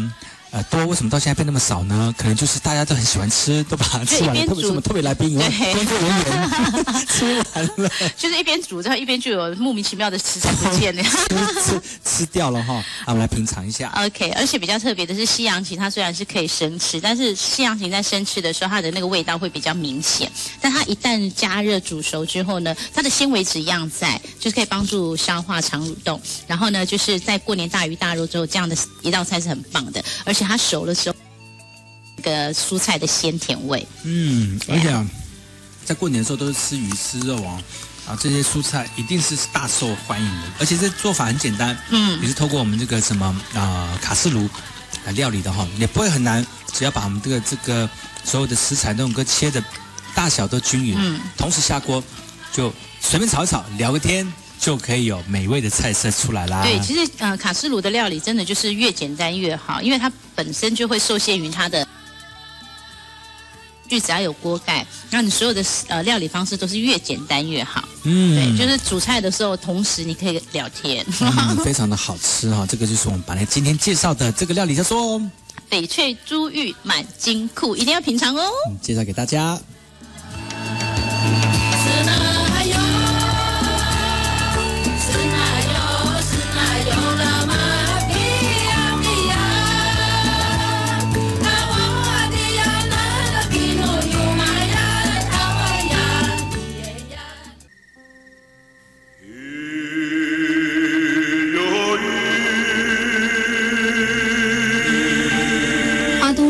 S1: 呃，多为什么到现在变那么少呢？可能就是大家都很喜欢吃，都把它吃完了。特别什么特别来宾，工作人员吃完了，
S2: 就是一边煮，然后一边就有莫名其妙的食材不见了，
S1: 吃吃掉了哈。我们来品尝一下。
S2: OK，而且比较特别的是西洋芹，它虽然是可以生吃，但是西洋芹在生吃的时候，它的那个味道会比较明显。但它一旦加热煮熟之后呢，它的纤维质一样在，就是可以帮助消化、肠蠕动。然后呢，就是在过年大鱼大肉之后，这样的一道菜是很棒的，而且。它熟的时候，那个蔬菜的鲜甜味。
S1: 嗯，而且啊，在过年的时候都是吃鱼吃肉哦，啊，这些蔬菜一定是大受欢迎的。而且这做法很简单，嗯，也是透过我们这个什么啊卡式炉来料理的哈，也不会很难，只要把我们这个这个所有的食材都能够切的大小都均匀，嗯，同时下锅就随便炒一炒，聊个天。就可以有美味的菜色出来啦。
S2: 对，其实呃，卡斯炉的料理真的就是越简单越好，因为它本身就会受限于它的，就只要有锅盖，那你所有的呃料理方式都是越简单越好。嗯，对，就是煮菜的时候，同时你可以聊天，
S1: 非常的好吃哈。这个就是我们本来今天介绍的这个料理，叫做
S2: 翡翠珠玉满金库，一定要品尝哦。
S1: 介绍给大家。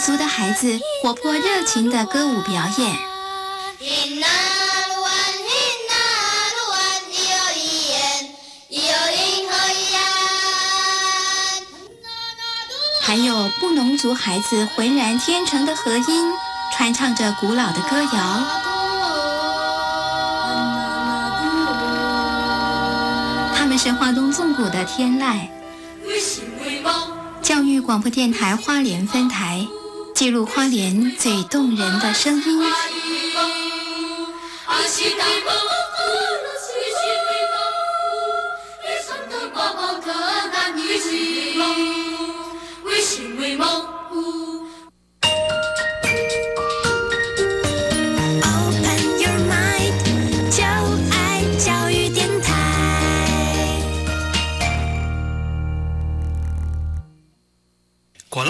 S3: 族的孩子活泼热情的歌舞表演，还有布农族孩子浑然天成的和音，传唱着古老的歌谣。他们是华东纵谷的天籁。教育广播电台花莲分台，记录花莲最动人的声音。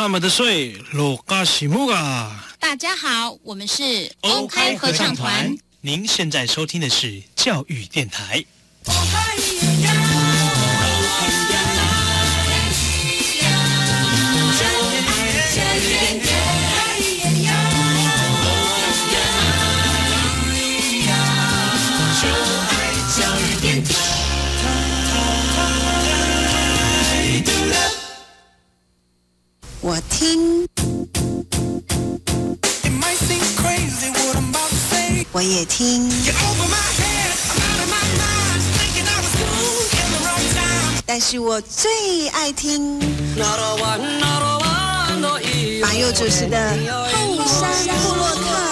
S4: 那么的睡，罗嘎西木啊！
S2: 大家好，我们是
S4: 欧开合唱团。您现在收听的是教育电台。
S5: 我也听，但是我最爱听马佑主持的后山部落客。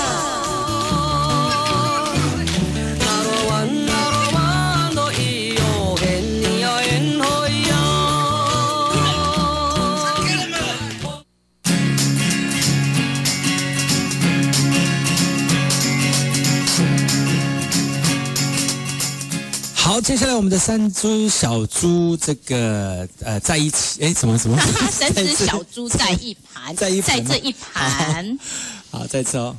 S1: 接下来我们的三只小猪，这个呃，在一起，哎，什么什么？
S2: 三只小猪在一盘，
S1: 在一
S2: 在这一盘。
S1: 好，再次哦。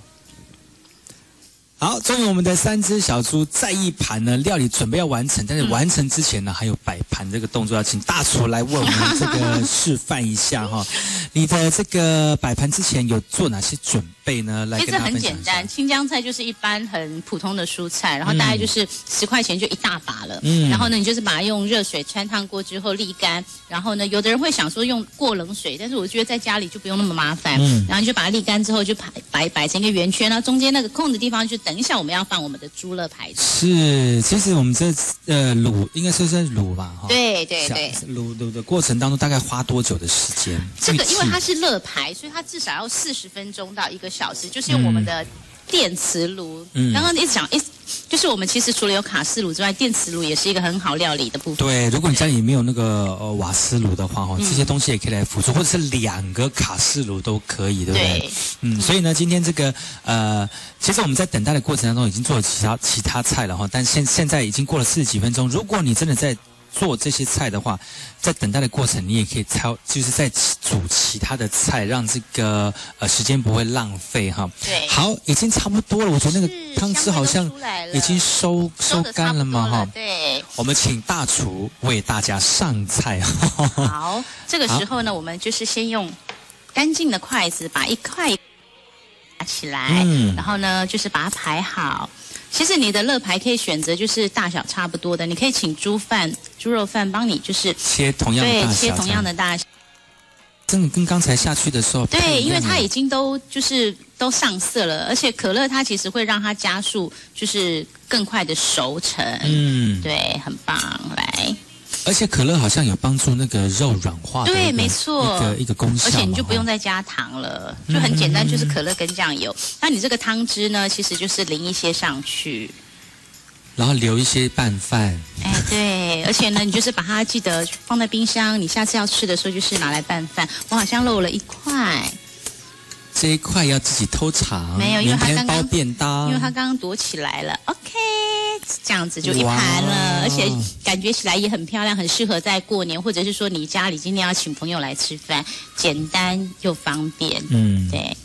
S1: 好，终于我们的三只小猪在一盘呢，料理准备要完成，但是完成之前呢，还有摆盘这个动作要请大厨来为我们这个示范一下哈。你的这个摆盘之前有做哪些准备呢？来，
S2: 其实很简单，青江菜就是一般很普通的蔬菜，然后大概就是十块钱就一大把了。嗯，然后呢，你就是把它用热水穿烫过之后沥干，然后呢，有的人会想说用过冷水，但是我觉得在家里就不用那么麻烦。嗯，然后你就把它沥干之后就摆摆摆成一个圆圈，然后中间那个空的地方就。等一下，我们要放我们的猪肋排。
S1: 是，其实我们这呃卤应该是在卤吧？
S2: 哈，对对对。
S1: 卤卤的过程当中大概花多久的时间？
S2: 这个因为它是肋排，所以它至少要四十分钟到一个小时，就是用我们的。电磁炉，刚刚一直讲一，就是我们其实除了有卡式炉之外，电磁炉也是一个很好料理的部分。
S1: 对，如果你家里没有那个呃瓦斯炉的话，哈，这些东西也可以来辅助，或者是两个卡式炉都可以，对不对？嗯，所以呢，今天这个呃，其实我们在等待的过程当中已经做了其他其他菜了哈，但现现在已经过了四十几分钟，如果你真的在。做这些菜的话，在等待的过程，你也可以操，就是在煮其他的菜，让这个呃时间不会浪费哈。
S2: 对，
S1: 好，已经差不多了。我觉得那个汤汁好像已经收收干了嘛哈。
S2: 对，
S1: 我们请大厨为大家上菜。
S2: 好，这个时候呢，我们就是先用干净的筷子把一块拿起来，嗯然后呢，就是把它排好。其实你的乐牌可以选择，就是大小差不多的，你可以请猪饭、猪肉饭帮你就是
S1: 切同样的大
S2: 小，对，切同样的大小。
S1: 真的跟刚才下去的时候，
S2: 对，因为它已经都就是都上色了，而且可乐它其实会让它加速，就是更快的熟成。嗯，对，很棒，来。
S1: 而且可乐好像有帮助那个肉软化，
S2: 对，没错，
S1: 一个一个功效。
S2: 而且你就不用再加糖了，就很简单，就是可乐跟酱油。那你这个汤汁呢，其实就是淋一些上去。
S1: 然后留一些拌饭。
S2: 哎，对，而且呢，你就是把它记得放在冰箱，你下次要吃的时候就是拿来拌饭。我好像漏了一块，
S1: 这一块要自己偷藏，
S2: 没有，因为他刚刚
S1: 包便当，
S2: 因为他刚刚躲起来了。OK，这样子就一盘了，而且感觉起来也很漂亮，很适合在过年，或者是说你家里今天要请朋友来吃饭，简单又方便。嗯，对。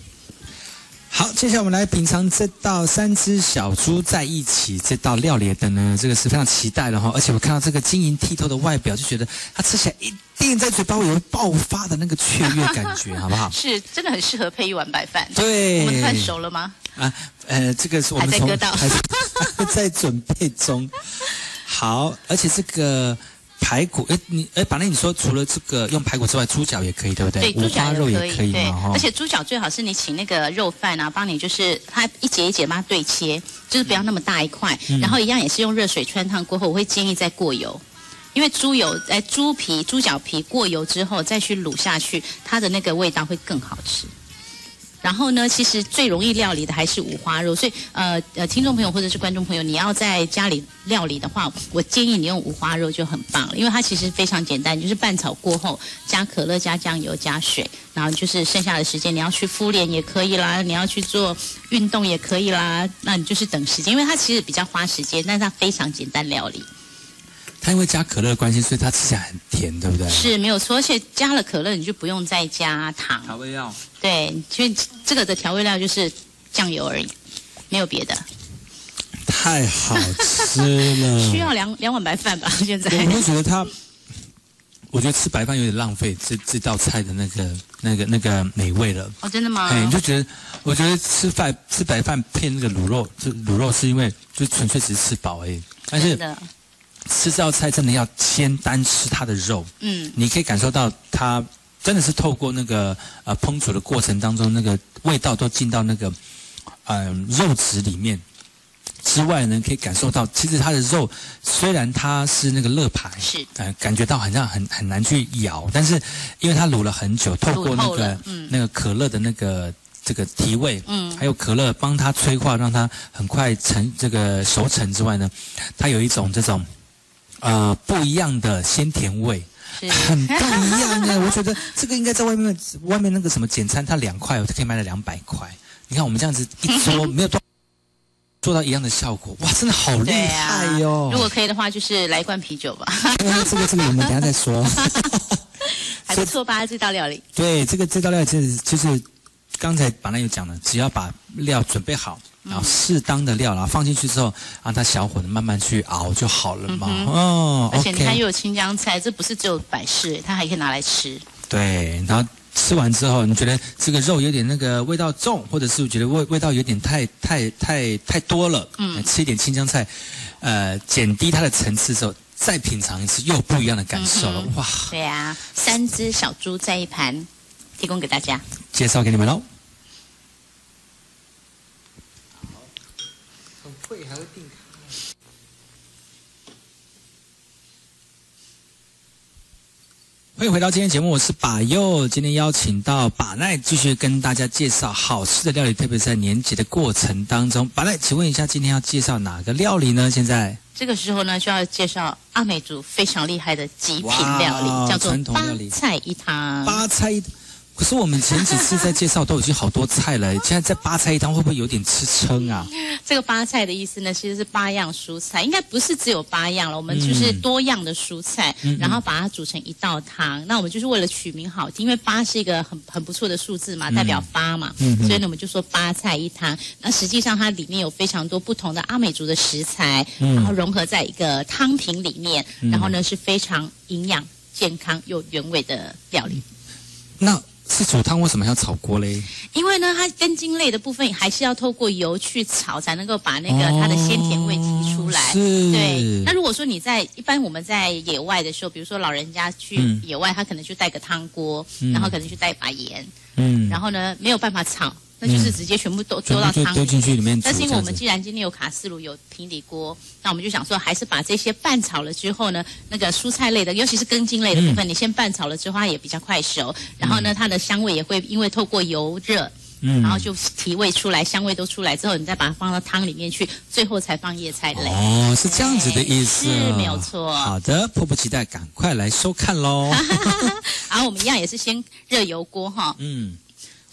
S1: 好，接下来我们来品尝这道三只小猪在一起这道料理的呢，这个是非常期待的哈。而且我看到这个晶莹剔透的外表，就觉得它吃起来一定在嘴巴会有爆发的那个雀跃感觉，好不好？
S2: 是，真的很适合配一碗白饭。
S1: 对，
S2: 我们饭熟了吗？啊，
S1: 呃，这个是我们
S2: 还在割到，
S1: 还在准备中。好，而且这个。排骨，哎，你哎，反正你说除了这个用排骨之外，猪脚也可以，对不对？
S2: 对，猪脚
S1: 肉也可以，
S2: 对。而且猪脚最好是你请那个肉贩啊，帮你就是它一节一节把它对切，就是不要那么大一块。然后一样也是用热水穿烫过后，我会建议再过油，因为猪油哎，猪皮、猪脚皮过油之后再去卤下去，它的那个味道会更好吃。然后呢，其实最容易料理的还是五花肉，所以呃呃，听众朋友或者是观众朋友，你要在家里料理的话，我建议你用五花肉就很棒了，因为它其实非常简单，就是拌炒过后加可乐、加酱油、加水，然后就是剩下的时间你要去敷脸也可以啦，你要去做运动也可以啦，那你就是等时间，因为它其实比较花时间，但是它非常简单料理。
S1: 它因为加可乐的关系，所以它吃起来很甜，对不对？
S2: 是没有错，而且加了可乐，你就不用再加糖。
S1: 调味料。
S2: 对，所以这个的调味料就是酱油而已，没有别的。
S1: 太好吃了。
S2: 需要两两碗白饭吧？现在。
S1: 我会觉得它，我觉得吃白饭有点浪费这这道菜的那个那个那个美味了。
S2: 哦，真的吗？
S1: 哎，你就觉得，我觉得吃饭吃白饭配那个卤肉，就卤肉是因为就纯粹只是吃饱而已，但是。吃这道菜真的要先单吃它的肉，嗯，你可以感受到它真的是透过那个呃烹煮的过程当中，那个味道都进到那个嗯肉质里面。之外呢，可以感受到其实它的肉虽然它是那个肋排，
S2: 是
S1: 呃感觉到好像很很难去咬，但是因为它卤了很久，透过那个那个可乐的那个这个提味，嗯，还有可乐帮它催化，让它很快成这个熟成之外呢，它有一种这种。呃，不一样的鲜甜味，很不一样哎！我觉得这个应该在外面，外面那个什么简餐，它两块，我就可以卖了两百块。你看我们这样子一桌，没有多做到一样的效果，哇，真的好厉害哟！
S2: 如果可以的话，就是来一罐啤酒吧。
S1: 这个这个我们等下再说。
S2: 还不错吧？这道料理。
S1: 对，这个这道料理就是就是刚才本来有讲了，只要把料准备好。然后适当的料，然后放进去之后，让它小火的慢慢去熬就好了嘛。哦，
S2: 而且你看又有青江菜，这不是只有摆饰，它还可以拿来吃。
S1: 对，然后吃完之后，你觉得这个肉有点那个味道重，或者是觉得味味道有点太太太太多了，嗯，吃一点青江菜，呃，减低它的层次之后，再品尝一次，又不一样的感受了。哇，
S2: 对啊，三只小猪在一盘，提供给大家，
S1: 介绍给你们喽。还会定欢迎回到今天节目，我是把佑。今天邀请到把奈继续跟大家介绍好吃的料理，特别是在年节的过程当中。把奈，请问一下，今天要介绍哪个料理呢？现在
S2: 这个时候呢，就要介绍阿美族非常厉害的极品料理，叫做八菜一汤。
S1: 八菜一。可是我们前几次在介绍都已经好多菜了，现在在八菜一汤会不会有点吃撑啊？
S2: 这个八菜的意思呢，其实是八样蔬菜，应该不是只有八样了，我们就是多样的蔬菜，然后把它煮成一道汤。那我们就是为了取名好听，因为八是一个很很不错的数字嘛，代表八嘛，所以呢我们就说八菜一汤。那实际上它里面有非常多不同的阿美族的食材，然后融合在一个汤品里面，然后呢是非常营养、健康又原味的料理。
S1: 那是煮汤为什么要炒锅嘞？
S2: 因为呢，它根茎类的部分还是要透过油去炒，才能够把那个它的鲜甜味提出来。对。那如果说你在一般我们在野外的时候，比如说老人家去野外，他可能就带个汤锅，然后可能就带一把盐，嗯，然后呢没有办法炒。那就是直接全部都丢到汤
S1: 丢进去里面。
S2: 但是因为我们既然今天有卡式炉、有平底锅，那我们就想说，还是把这些拌炒了之后呢，那个蔬菜类的，尤其是根茎类的部分，你先拌炒了之后，它也比较快熟。然后呢，它的香味也会因为透过油热，嗯，然后就提味出来，香味都出来之后，你再把它放到汤里面去，最后才放叶菜类。
S1: 哦，是这样子的意思，
S2: 是没有错。
S1: 好的，迫不及待，赶快来收看喽。
S2: 然后我们一样也是先热油锅哈。嗯。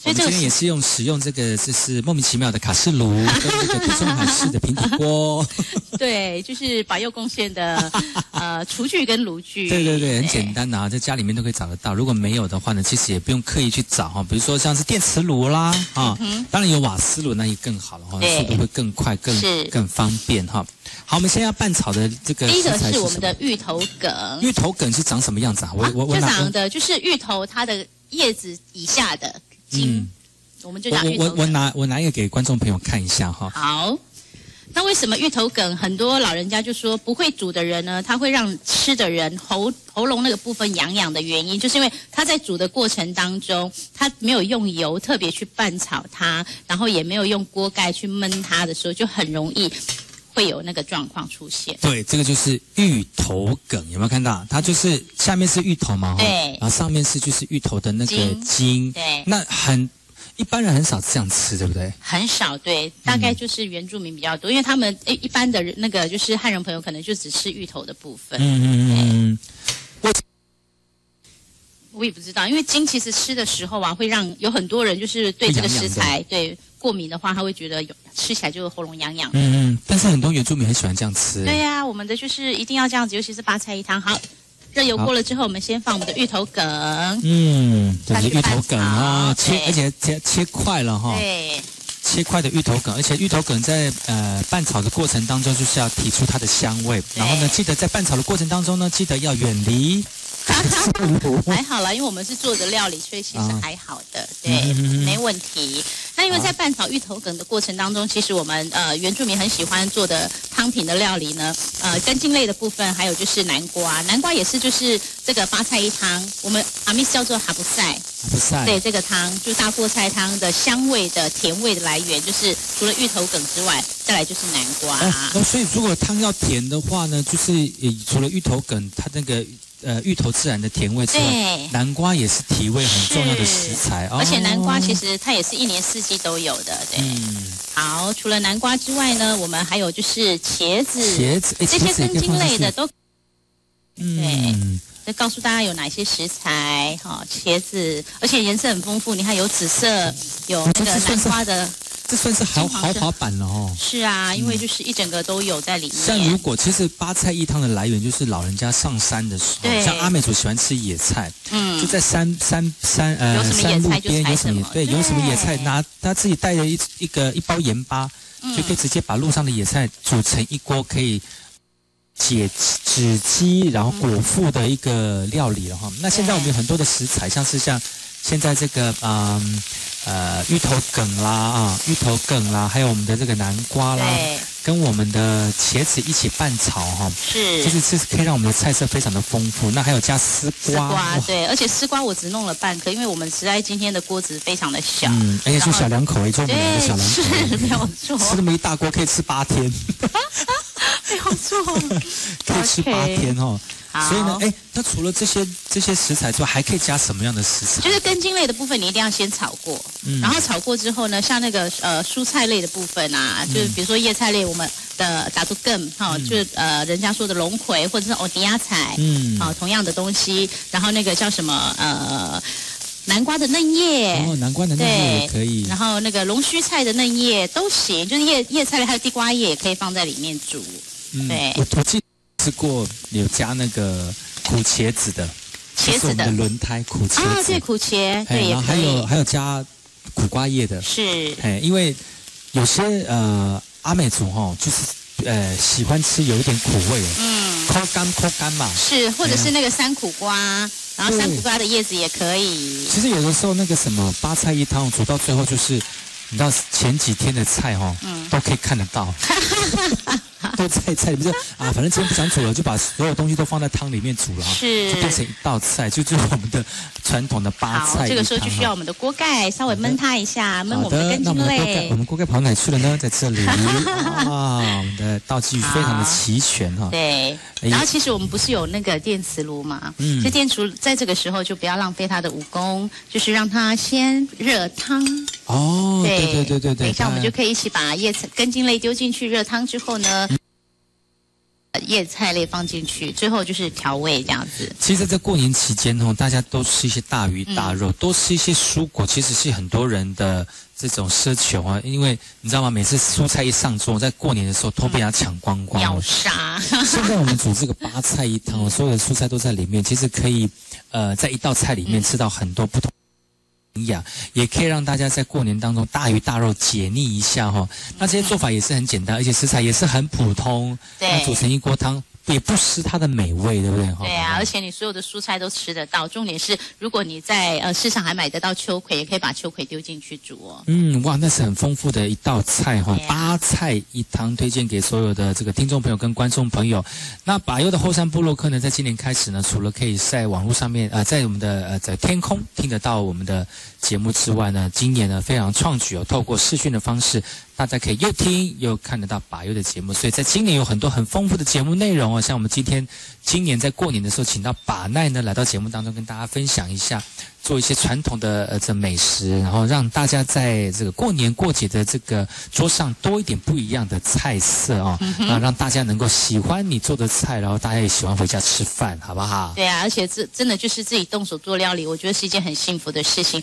S1: 所以今天也是用使用这个，就是莫名其妙的卡式炉 跟这个地中海式的平底锅。
S2: 对，就是保佑贡献的 呃厨具跟炉具。
S1: 对对对，很简单的啊，在家里面都可以找得到。如果没有的话呢，其实也不用刻意去找哈。比如说像是电磁炉啦啊，当然有瓦斯炉那也更好了哈，速度会更快更更方便哈。好，我们现在要拌炒的这个
S2: 第一个是我们的芋头梗。
S1: 芋头梗是长什么样子啊？我我
S2: 我就长的就是芋头它的叶子以下的。嗯，我们就讲
S1: 我我我拿我拿一个给观众朋友看一下哈。
S2: 好，那为什么芋头梗很多老人家就说不会煮的人呢？他会让吃的人喉喉咙那个部分痒痒的原因，就是因为他在煮的过程当中，他没有用油特别去拌炒它，然后也没有用锅盖去焖它的时候，就很容易会有那个状况出现。
S1: 对，这个就是芋头梗，有没有看到？它就是下面是芋头嘛，
S2: 对，
S1: 然后上面是就是芋头的那个筋，
S2: 对，
S1: 那很一般人很少这样吃，对不对？
S2: 很少，对，大概就是原住民比较多，因为他们诶一般的那个就是汉人朋友可能就只吃芋头的部分。嗯嗯嗯。我我也不知道，因为筋其实吃的时候啊，会让有很多人就是对这个食材对。过敏的话，他会觉得有吃起来就喉咙痒痒。
S1: 嗯嗯，但是很多原住民很喜欢这样吃。
S2: 对呀，我们的就是一定要这样子，尤其是八菜一汤。好，热油过了之后，我们先放我们的芋头梗。
S1: 嗯，芋头梗啊，切而且切切块了哈。
S2: 对，
S1: 切块的芋头梗，而且芋头梗在呃拌炒的过程当中，就是要提出它的香味。然后呢，记得在拌炒的过程当中呢，记得要远离。
S2: 还好啦，因为我们是做的料理，所以其实还好的，对，没问题。那因为在拌炒芋头梗的过程当中，其实我们呃原住民很喜欢做的汤品的料理呢，呃根茎类的部分，还有就是南瓜，南瓜也是就是这个八菜一汤，我们阿密斯叫做哈布赛，
S1: 哈布赛，
S2: 对这个汤就大锅菜汤的香味的甜味的来源，就是除了芋头梗之外，再来就是南瓜。
S1: 那所以如果汤要甜的话呢，就是除了芋头梗，它那个。呃，芋头自然的甜味之外，南瓜也是提味很重要的食材。
S2: 而且南瓜其实它也是一年四季都有的，对。好，除了南瓜之外呢，我们还有就是茄子，
S1: 茄子
S2: 这些根茎类的都，对。再告诉大家有哪些食材哈，茄子，而且颜色很丰富，你看有紫色，有那个南瓜的。
S1: 这算是豪豪华版了哦。
S2: 是啊，因为就是一整个都有在里面。
S1: 像如果其实八菜一汤的来源就是老人家上山的时候，像阿美族喜欢吃野菜，嗯，就在山山山呃山路边有什么对有什么野菜，拿他自己带着一一个一包盐巴，就可以直接把路上的野菜煮成一锅可以解脂饥然后果腹的一个料理了哈。那现在我们有很多的食材，像是像现在这个嗯。呃，芋头梗啦，啊，芋头梗啦，还有我们的这个南瓜啦，跟我们的茄子一起拌炒哈，
S2: 是，
S1: 就是其实可以让我们的菜色非常的丰富。那还有加丝瓜，丝
S2: 瓜对，而且丝瓜我只弄了半颗，因为我们实在今天的锅子非常的小，嗯，
S1: 而且就小两口，一桌两个小两口，是
S2: 没有错，
S1: 吃那么一大锅可以吃八天，
S2: 没有错，
S1: 可以吃八天哦。所以呢，哎，那除了这些这些食材之外，还可以加什么样的食材？
S2: 就是根茎类的部分，你一定要先炒过，嗯。然后炒过之后呢，像那个呃蔬菜类的部分啊，就是比如说叶菜类，我们的打出更哈，就是呃人家说的龙葵或者是欧迪亚菜，嗯，好同样的东西，然后那个叫什么呃南瓜的嫩叶，
S1: 哦，南瓜的嫩叶也可以，
S2: 然后那个龙须菜的嫩叶都行，就是叶叶菜类还有地瓜叶也可以放在里面煮，对。
S1: 我我记。吃过有加那个苦茄子的，
S2: 茄子的。
S1: 轮胎苦茄子。啊，
S2: 对苦茄，对，
S1: 然后还有还有加苦瓜叶的，
S2: 是，
S1: 哎，因为有些呃阿美族哈，就是呃喜欢吃有一点苦味的，嗯，抠干抠干嘛，
S2: 是，或者是那个山苦瓜，然后山苦瓜的叶子也可以。
S1: 其实有的时候那个什么八菜一汤煮到最后就是。你知道前几天的菜哈，都可以看得到，都在菜里面。啊，反正今天不想煮了，就把所有东西都放在汤里面煮了，
S2: 是，
S1: 就变成一道菜，就就是我们的传统的八菜
S2: 这个时候就需要我们的锅盖稍微焖它一下，焖我们的根茎类。
S1: 我们锅盖跑哪去了呢？在这里 啊，我们的道具非常的齐全哈。
S2: 对，然后其实我们不是有那个电磁炉嘛？嗯，这电磁炉在这个时候就不要浪费它的武功，就是让它先热汤。
S1: 哦，对对对对对。
S2: 等一下我们就可以一起把叶子根茎类丢进去热汤之后呢。叶菜类放进去，最后就是调味这样子。
S1: 其实，在过年期间哦，大家都吃一些大鱼大肉，多吃一些蔬果，其实是很多人的这种奢求啊。因为你知道吗？每次蔬菜一上桌，在过年的时候都被人家抢光光。
S2: 秒杀！
S1: 现在我们煮这个八菜一汤，所有的蔬菜都在里面，其实可以呃，在一道菜里面吃到很多不同。营养也可以让大家在过年当中大鱼大肉解腻一下哈。那这些做法也是很简单，而且食材也是很普通。
S2: 对，
S1: 煮成一锅汤。也不失它的美味，对不对？
S2: 对啊，而且你所有的蔬菜都吃得到。重点是，如果你在呃市场还买得到秋葵，也可以把秋葵丢进去煮哦。
S1: 嗯，哇，那是很丰富的一道菜哈，八菜一汤，推荐给所有的这个听众朋友跟观众朋友。那把优的后山部落客呢，在今年开始呢，除了可以在网络上面呃，在我们的呃在天空听得到我们的节目之外呢，今年呢非常创举哦，透过视讯的方式。大家可以又听又看得到把优的节目，所以在今年有很多很丰富的节目内容哦。像我们今天今年在过年的时候，请到把奈呢来到节目当中，跟大家分享一下做一些传统的呃这美食，然后让大家在这个过年过节的这个桌上多一点不一样的菜色哦，啊，让大家能够喜欢你做的菜，然后大家也喜欢回家吃饭，好不好？
S2: 对啊，而且这真的就是自己动手做料理，我觉得是一件很幸福的事情。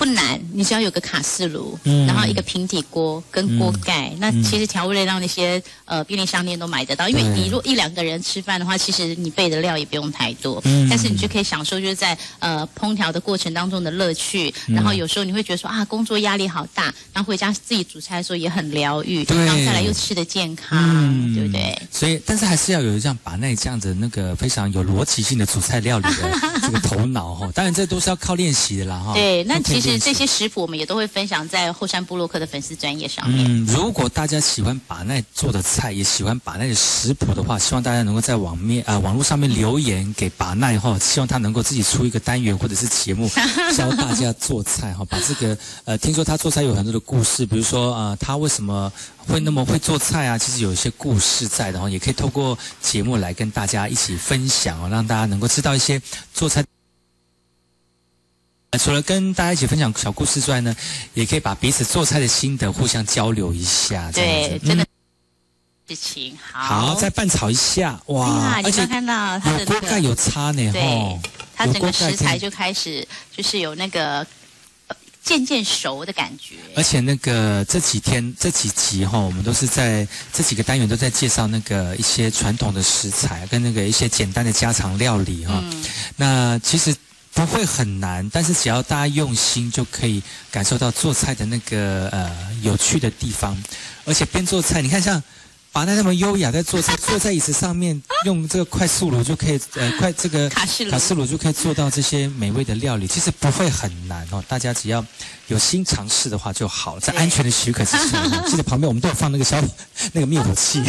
S2: 不难，你只要有个卡式炉，然后一个平底锅跟锅盖，那其实调味料让那些呃便利商店都买得到。因为你如果一两个人吃饭的话，其实你备的料也不用太多，但是你就可以享受就是在呃烹调的过程当中的乐趣。然后有时候你会觉得说啊，工作压力好大，然后回家自己煮菜的时候也很疗愈，然后再来又吃的健康，对不对？
S1: 所以，但是还是要有这样把那这样子那个非常有逻辑性的煮菜料理的这个头脑哈。当然，这都是要靠练习的啦哈。
S2: 对，那其实。这些食谱我们也都会分享在后山部落克的粉丝专业上面。
S1: 嗯，如果大家喜欢把奈做的菜，也喜欢把那的食谱的话，希望大家能够在网面啊网络上面留言给把奈哈，希望他能够自己出一个单元或者是节目 教大家做菜哈。把这个呃，听说他做菜有很多的故事，比如说啊，他为什么会那么会做菜啊？其实有一些故事在的哈，也可以透过节目来跟大家一起分享哦，让大家能够知道一些做菜。除了跟大家一起分享小故事之外呢，也可以把彼此做菜的心得互相交流一下。
S2: 对，真的事情好。
S1: 好，再拌炒一下，哇！
S2: 而且看到它的
S1: 锅盖有擦呢，
S2: 对，它整个食材就开始就是有那个渐渐熟的感觉。
S1: 而且那个这几天这几集哈，我们都是在这几个单元都在介绍那个一些传统的食材跟那个一些简单的家常料理哈。那其实。不会很难，但是只要大家用心，就可以感受到做菜的那个呃有趣的地方。而且边做菜，你看像把那那么优雅在坐在，坐在椅子上面，用这个快速炉就可以呃快这个
S2: 卡式
S1: 卡式炉就可以做到这些美味的料理。其实不会很难哦，大家只要有心尝试的话就好了，在安全的许可之下。记得旁边我们都有放那个消 那个灭火器。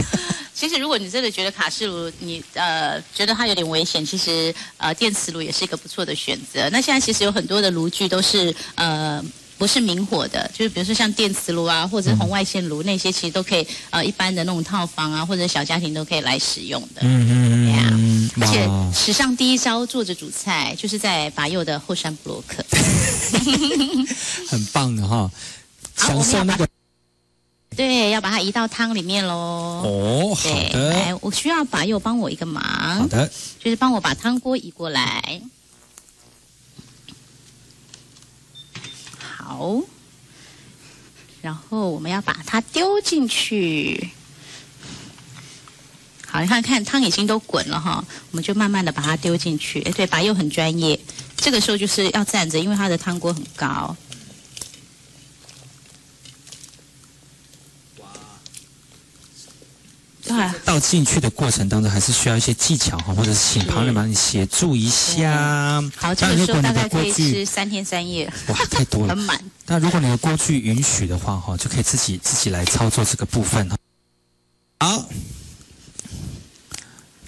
S2: 其实，如果你真的觉得卡式炉，你呃觉得它有点危险，其实呃电磁炉也是一个不错的选择。那现在其实有很多的炉具都是呃不是明火的，就是比如说像电磁炉啊，或者红外线炉那些，其实都可以呃一般的那种套房啊或者小家庭都可以来使用的。嗯嗯嗯。而且史上第一招坐着煮菜，就是在法右的后山布洛克。
S1: 很棒的哈，享受那个。
S2: 对，要把它移到汤里面喽。
S1: 哦，好的。
S2: 来，我需要把右帮我一个忙。
S1: 好的。
S2: 就是帮我把汤锅移过来。好。然后我们要把它丢进去。好，你看看汤已经都滚了哈，我们就慢慢的把它丢进去。哎，对，白又很专业。这个时候就是要站着，因为它的汤锅很高。
S1: 进去的过程当中，还是需要一些技巧哈，或者是请旁人帮你协助一下。
S2: 好，这个时候大概可以吃三天三夜。
S1: 哇，太多了，
S2: 很满。
S1: 那如果你的锅具允许的话哈，就可以自己自己来操作这个部分哈。好，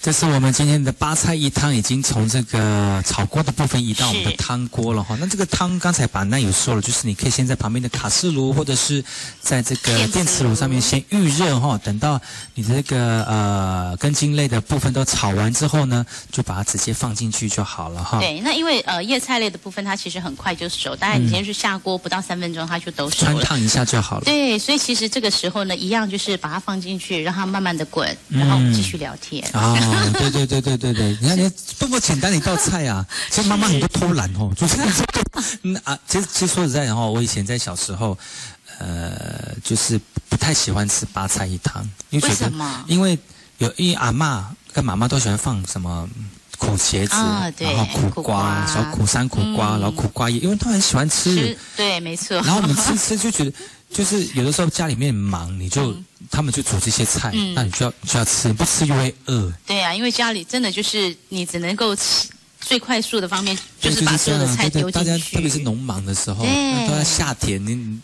S1: 这是我们今天的八菜一汤，已经从这个炒锅的部分移到我们的汤锅了哈。那这个汤刚才把那有说了，就是你可以先在旁边的卡式炉，或者是在这个电磁炉上面先预热哈。等到你的这个呃根茎类的部分都炒完之后呢，就把它直接放进去就好了哈。
S2: 对，那因为呃叶菜类的部分它其实很快就熟，大概你先是下锅不到三分钟它就都熟了，
S1: 穿烫一下就好了。
S2: 对，所以其实这个时候呢，一样就是把它放进去，让它慢慢的滚，然后我们继续聊天。
S1: 啊，对对对对对对，你看你多么简单的一道菜啊！其实妈妈很多偷懒哦，就是 嗯啊，其实其实说实在的哈，我以前在小时候，呃，就是不太喜欢吃八菜一汤，
S2: 因为什么？
S1: 因为有因为阿妈跟妈妈都喜欢放什么苦茄子，然后苦瓜，小苦山苦瓜，然后苦瓜叶，因为他很喜欢吃，
S2: 对，没错。然
S1: 后我们吃吃就觉得。就是有的时候家里面忙，你就他们就煮这些菜，那你就要就要吃，不吃又会饿。
S2: 对呀，因为家里真的就是你只能够吃。最快速的方面就是把所有的菜丢进去。
S1: 大家特别是农忙的时候，都在夏天。你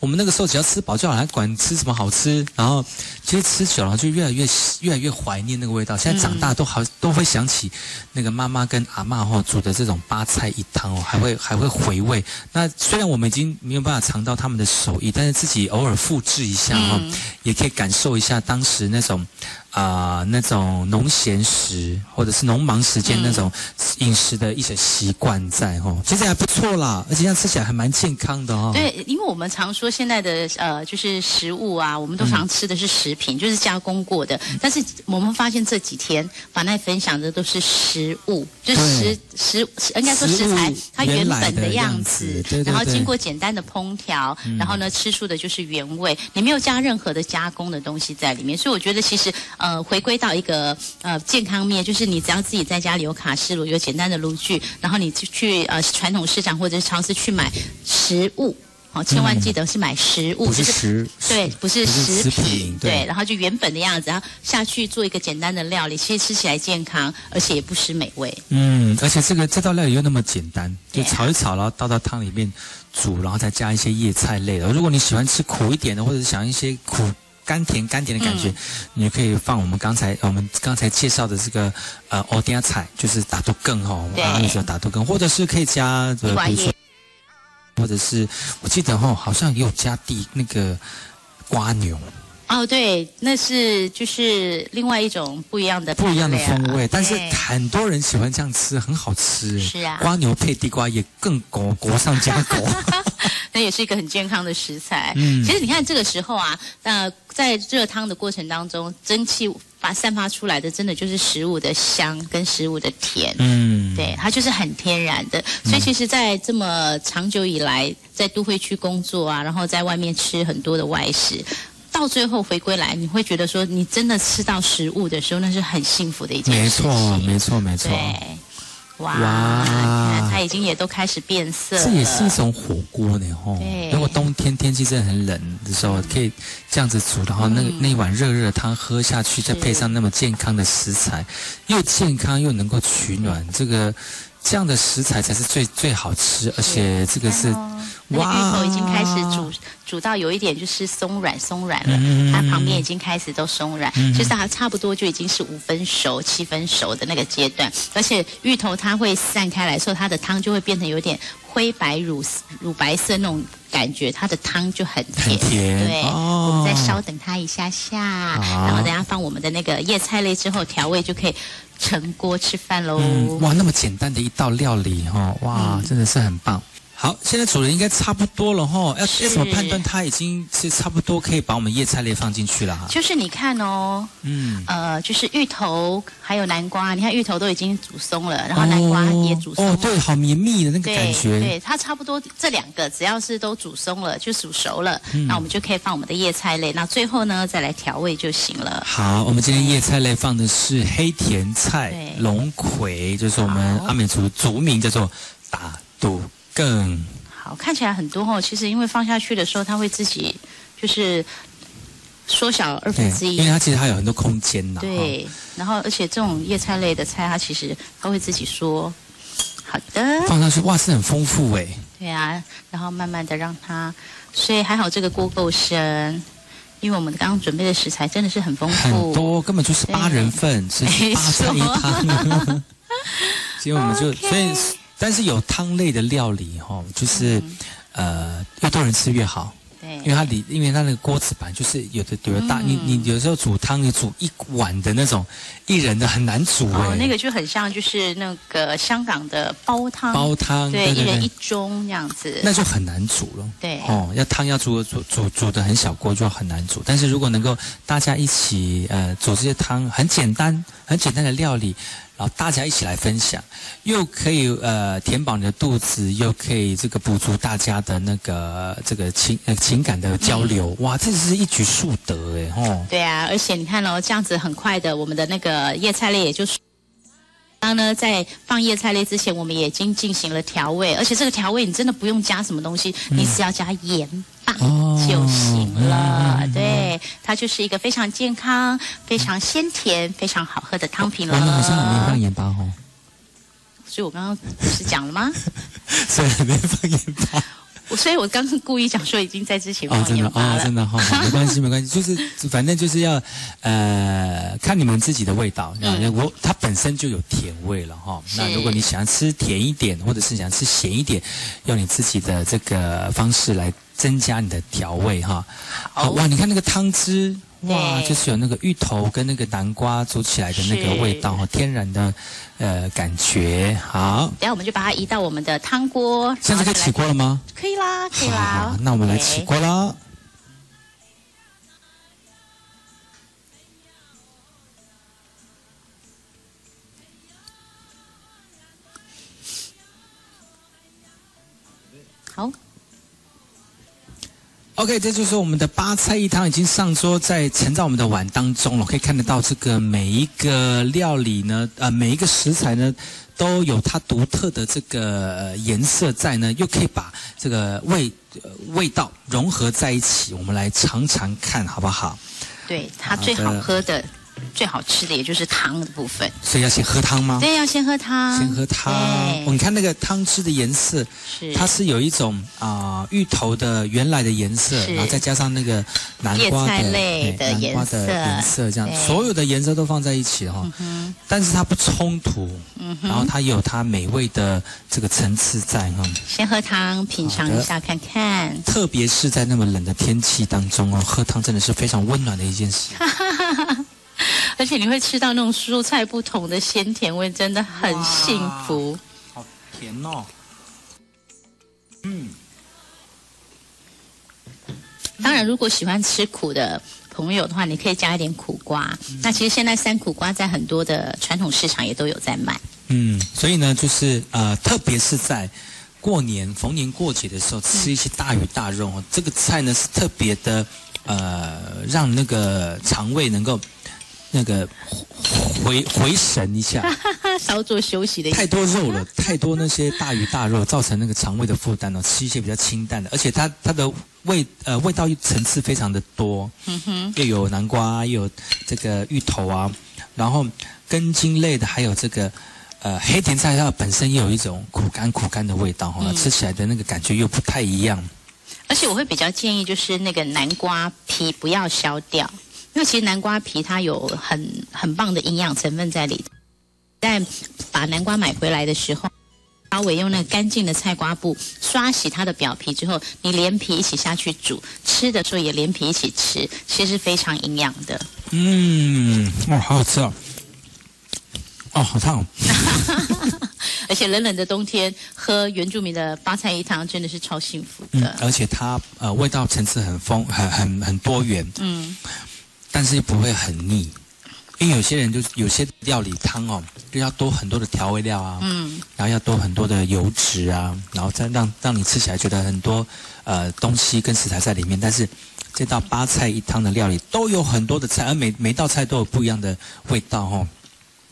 S1: 我们那个时候只要吃饱就好，还管吃什么好吃。然后其实吃久了就越来越越来越怀念那个味道。现在长大都好都会想起那个妈妈跟阿妈哈煮的这种八菜一汤哦，还会还会回味。那虽然我们已经没有办法尝到他们的手艺，但是自己偶尔复制一下哈，也可以感受一下当时那种。啊，那种农闲时或者是农忙时间那种饮食的一些习惯在哈，其实还不错啦，而且这样吃起来还蛮健康的哦。
S2: 对，因为我们常说现在的呃，就是食物啊，我们都常吃的是食品，就是加工过的。但是我们发现这几天法奈分享的都是食物，就是食食应该说食材它原本的样子，然后经过简单的烹调，然后呢吃出的就是原味，你没有加任何的加工的东西在里面，所以我觉得其实。呃，回归到一个呃健康面，就是你只要自己在家里有卡式炉，有简单的炉具，然后你去去呃传统市场或者是超市去买食物，好，千万记得是买食物，
S1: 不是食，
S2: 对，不是食品，对，然后就原本的样子，然后下去做一个简单的料理，其实吃起来健康，而且也不失美味。
S1: 嗯，而且这个这道料理又那么简单，就炒一炒，然后倒到汤里面煮，然后再加一些叶菜类的。如果你喜欢吃苦一点的，或者是想一些苦。甘甜甘甜的感觉，你可以放我们刚才我们刚才介绍的这个呃欧丁菜，就是打豆羹哈，啊那时候打豆羹，或者是可以加比如说，或者是我记得哈，好像也有加地那个瓜牛。
S2: 哦，对，那是就是另外一种不一样的
S1: 不一样的风味，但是很多人喜欢这样吃，很好吃。
S2: 是啊，
S1: 瓜牛配地瓜也更裹裹上加裹。
S2: 那也是一个很健康的食材。嗯，其实你看这个时候啊，那在热汤的过程当中，蒸汽发散发出来的，真的就是食物的香跟食物的甜。嗯，对，它就是很天然的。所以其实，在这么长久以来，在都会区工作啊，然后在外面吃很多的外食，到最后回归来，你会觉得说，你真的吃到食物的时候，那是很幸福的一件
S1: 事情。没错，没错，没错。
S2: 对。哇，它已经也都开始变色。
S1: 这也是一种火锅呢，吼。如果冬天天气真的很冷的时候，可以这样子煮，然后那那一碗热热的汤喝下去，再配上那么健康的食材，又健康又能够取暖，这个这样的食材才是最最好吃，而且这个是。
S2: 那个芋头已经开始煮煮到有一点就是松软松软了，它旁边已经开始都松软，就是它差不多就已经是五分熟、七分熟的那个阶段。而且芋头它会散开来，所以它的汤就会变成有点灰白乳乳白色那种感觉，它的汤就很甜。对，我们再稍等它一下下，然后等下放我们的那个叶菜类之后调味就可以盛锅吃饭喽。
S1: 哇，那么简单的一道料理哈，哇，真的是很棒。好，现在煮的应该差不多了哈。要要怎么判断它已经是差不多可以把我们叶菜类放进去了哈？
S2: 就是你看哦，嗯，呃，就是芋头还有南瓜，你看芋头都已经煮松了，然后南瓜也煮松。哦，
S1: 对，好绵密的那个感觉。
S2: 对，它差不多这两个只要是都煮松了，就煮熟了，那我们就可以放我们的叶菜类。那最后呢，再来调味就行了。
S1: 好，我们今天叶菜类放的是黑甜菜、龙葵，就是我们阿美族族名叫做打肚。更
S2: 好，看起来很多哦。其实因为放下去的时候，它会自己就是缩小二分之一，
S1: 因为它其实还有很多空间
S2: 呢。对，然后而且这种叶菜类的菜，它其实它会自己缩。好的，
S1: 放上去哇，是很丰富哎。
S2: 对啊，然后慢慢的让它，所以还好这个锅够深，因为我们刚刚准备的食材真的是很丰富，
S1: 很多根本就是八人份，是八菜一汤。所以我们就所以，但是有汤类的料理哈，就是呃，越多人吃越好。因为它里，因为它那个锅子板就是有的有的大，你你有时候煮汤，你煮一碗的那种一人的很难煮哎。
S2: 哦，那个就很像就是那个香港的煲汤。
S1: 煲汤，
S2: 对，一人一盅这样子。
S1: 那就很难煮了。
S2: 对。
S1: 哦，要汤要煮煮煮煮的很小锅就很难煮，但是如果能够大家一起呃煮这些汤，很简单很简单的料理。然后大家一起来分享，又可以呃填饱你的肚子，又可以这个补足大家的那个这个情呃情感的交流，哇，这是一举数得哎吼。
S2: 对啊，而且你看哦，这样子很快的，我们的那个叶菜类也就是。刚呢，在放叶菜类之前，我们已经进行了调味，而且这个调味你真的不用加什么东西，你只要加盐巴就行了。对，它就是一个非常健康、非常鲜甜、非常好喝的汤品了。
S1: 好像没放盐巴哦。
S2: 所以我刚刚不是讲了吗？
S1: 所以没放盐巴。
S2: 所以，我刚刚故意讲说已经在之前哦，真的
S1: 哦。真的哈，没关系，没关系，就是反正就是要呃看你们自己的味道。我它本身就有甜味了哈。那如果你想要吃甜一点，或者是想吃咸一点，用你自己的这个方式来增加你的调味哈。好哇，你看那个汤汁。哇，就是有那个芋头跟那个南瓜煮起来的那个味道哈，天然的呃感觉。好，
S2: 等下我们就把它移到我们的汤锅。
S1: 现在可以起锅了吗？
S2: 可以啦，可以啦。
S1: 那我们来起锅啦。
S2: 好。
S1: OK，这就是我们的八菜一汤已经上桌，在盛在我们的碗当中了。可以看得到，这个每一个料理呢，呃，每一个食材呢，都有它独特的这个颜色在呢，又可以把这个味味道融合在一起。我们来尝尝看，好不好？
S2: 对，它最好喝的。最好吃的也就是汤的部分，
S1: 所以要先喝汤吗？
S2: 对，要先喝汤。
S1: 先喝汤。你看那个汤汁的颜色，
S2: 是
S1: 它是有一种啊芋头的原来的颜色，然后再加上那个南瓜的
S2: 南
S1: 瓜的颜色，这样所有的颜色都放在一起哈。但是它不冲突，然后它有它美味的这个层次在哈。
S2: 先喝汤品尝一下看看，
S1: 特别是在那么冷的天气当中哦，喝汤真的是非常温暖的一件事。
S2: 而且你会吃到那种蔬菜不同的鲜甜味，真的很幸福。
S1: 好甜哦！嗯。
S2: 当然，如果喜欢吃苦的朋友的话，你可以加一点苦瓜。那其实现在三苦瓜在很多的传统市场也都有在卖。
S1: 嗯，所以呢，就是呃，特别是在过年、逢年过节的时候，吃一些大鱼大肉哦。这个菜呢是特别的，呃，让那个肠胃能够。那个回回神一下，
S2: 稍作休息的。
S1: 太多肉了，太多那些大鱼大肉，造成那个肠胃的负担哦。吃一些比较清淡的，而且它它的味呃味道层次非常的多，嗯哼，又有南瓜，又有这个芋头啊，然后根茎类的，还有这个呃黑甜菜，它本身也有一种苦干苦干的味道哈，吃起来的那个感觉又不太一样。
S2: 而且我会比较建议，就是那个南瓜皮不要削掉。因为其实南瓜皮它有很很棒的营养成分在里头，在把南瓜买回来的时候，稍微用那个干净的菜瓜布刷洗它的表皮之后，你连皮一起下去煮，吃的时候也连皮一起吃，其实非常营养的。
S1: 嗯，哇，好好吃哦！哦，好烫。
S2: 而且冷冷的冬天喝原住民的八菜一汤真的是超幸福的。
S1: 而且它呃味道层次很丰很很很多元。嗯。但是又不会很腻，因为有些人就是有些料理汤哦，就要多很多的调味料啊，嗯，然后要多很多的油脂啊，然后再让让你吃起来觉得很多呃东西跟食材在里面。但是这道八菜一汤的料理都有很多的菜，而每每道菜都有不一样的味道哦。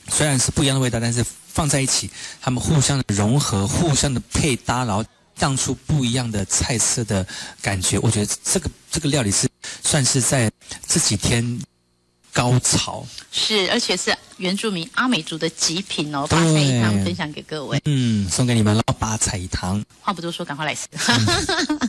S1: 虽然是不一样的味道，但是放在一起，他们互相的融合，互相的配搭，然后荡出不一样的菜色的感觉我觉得这个这个料理是算是在这几天高潮。
S2: 是而且是原住民阿美族的极品哦把这一汤分享给各位。
S1: 嗯送给你们了八彩汤。
S2: 话不多说赶快来。吃哈哈哈哈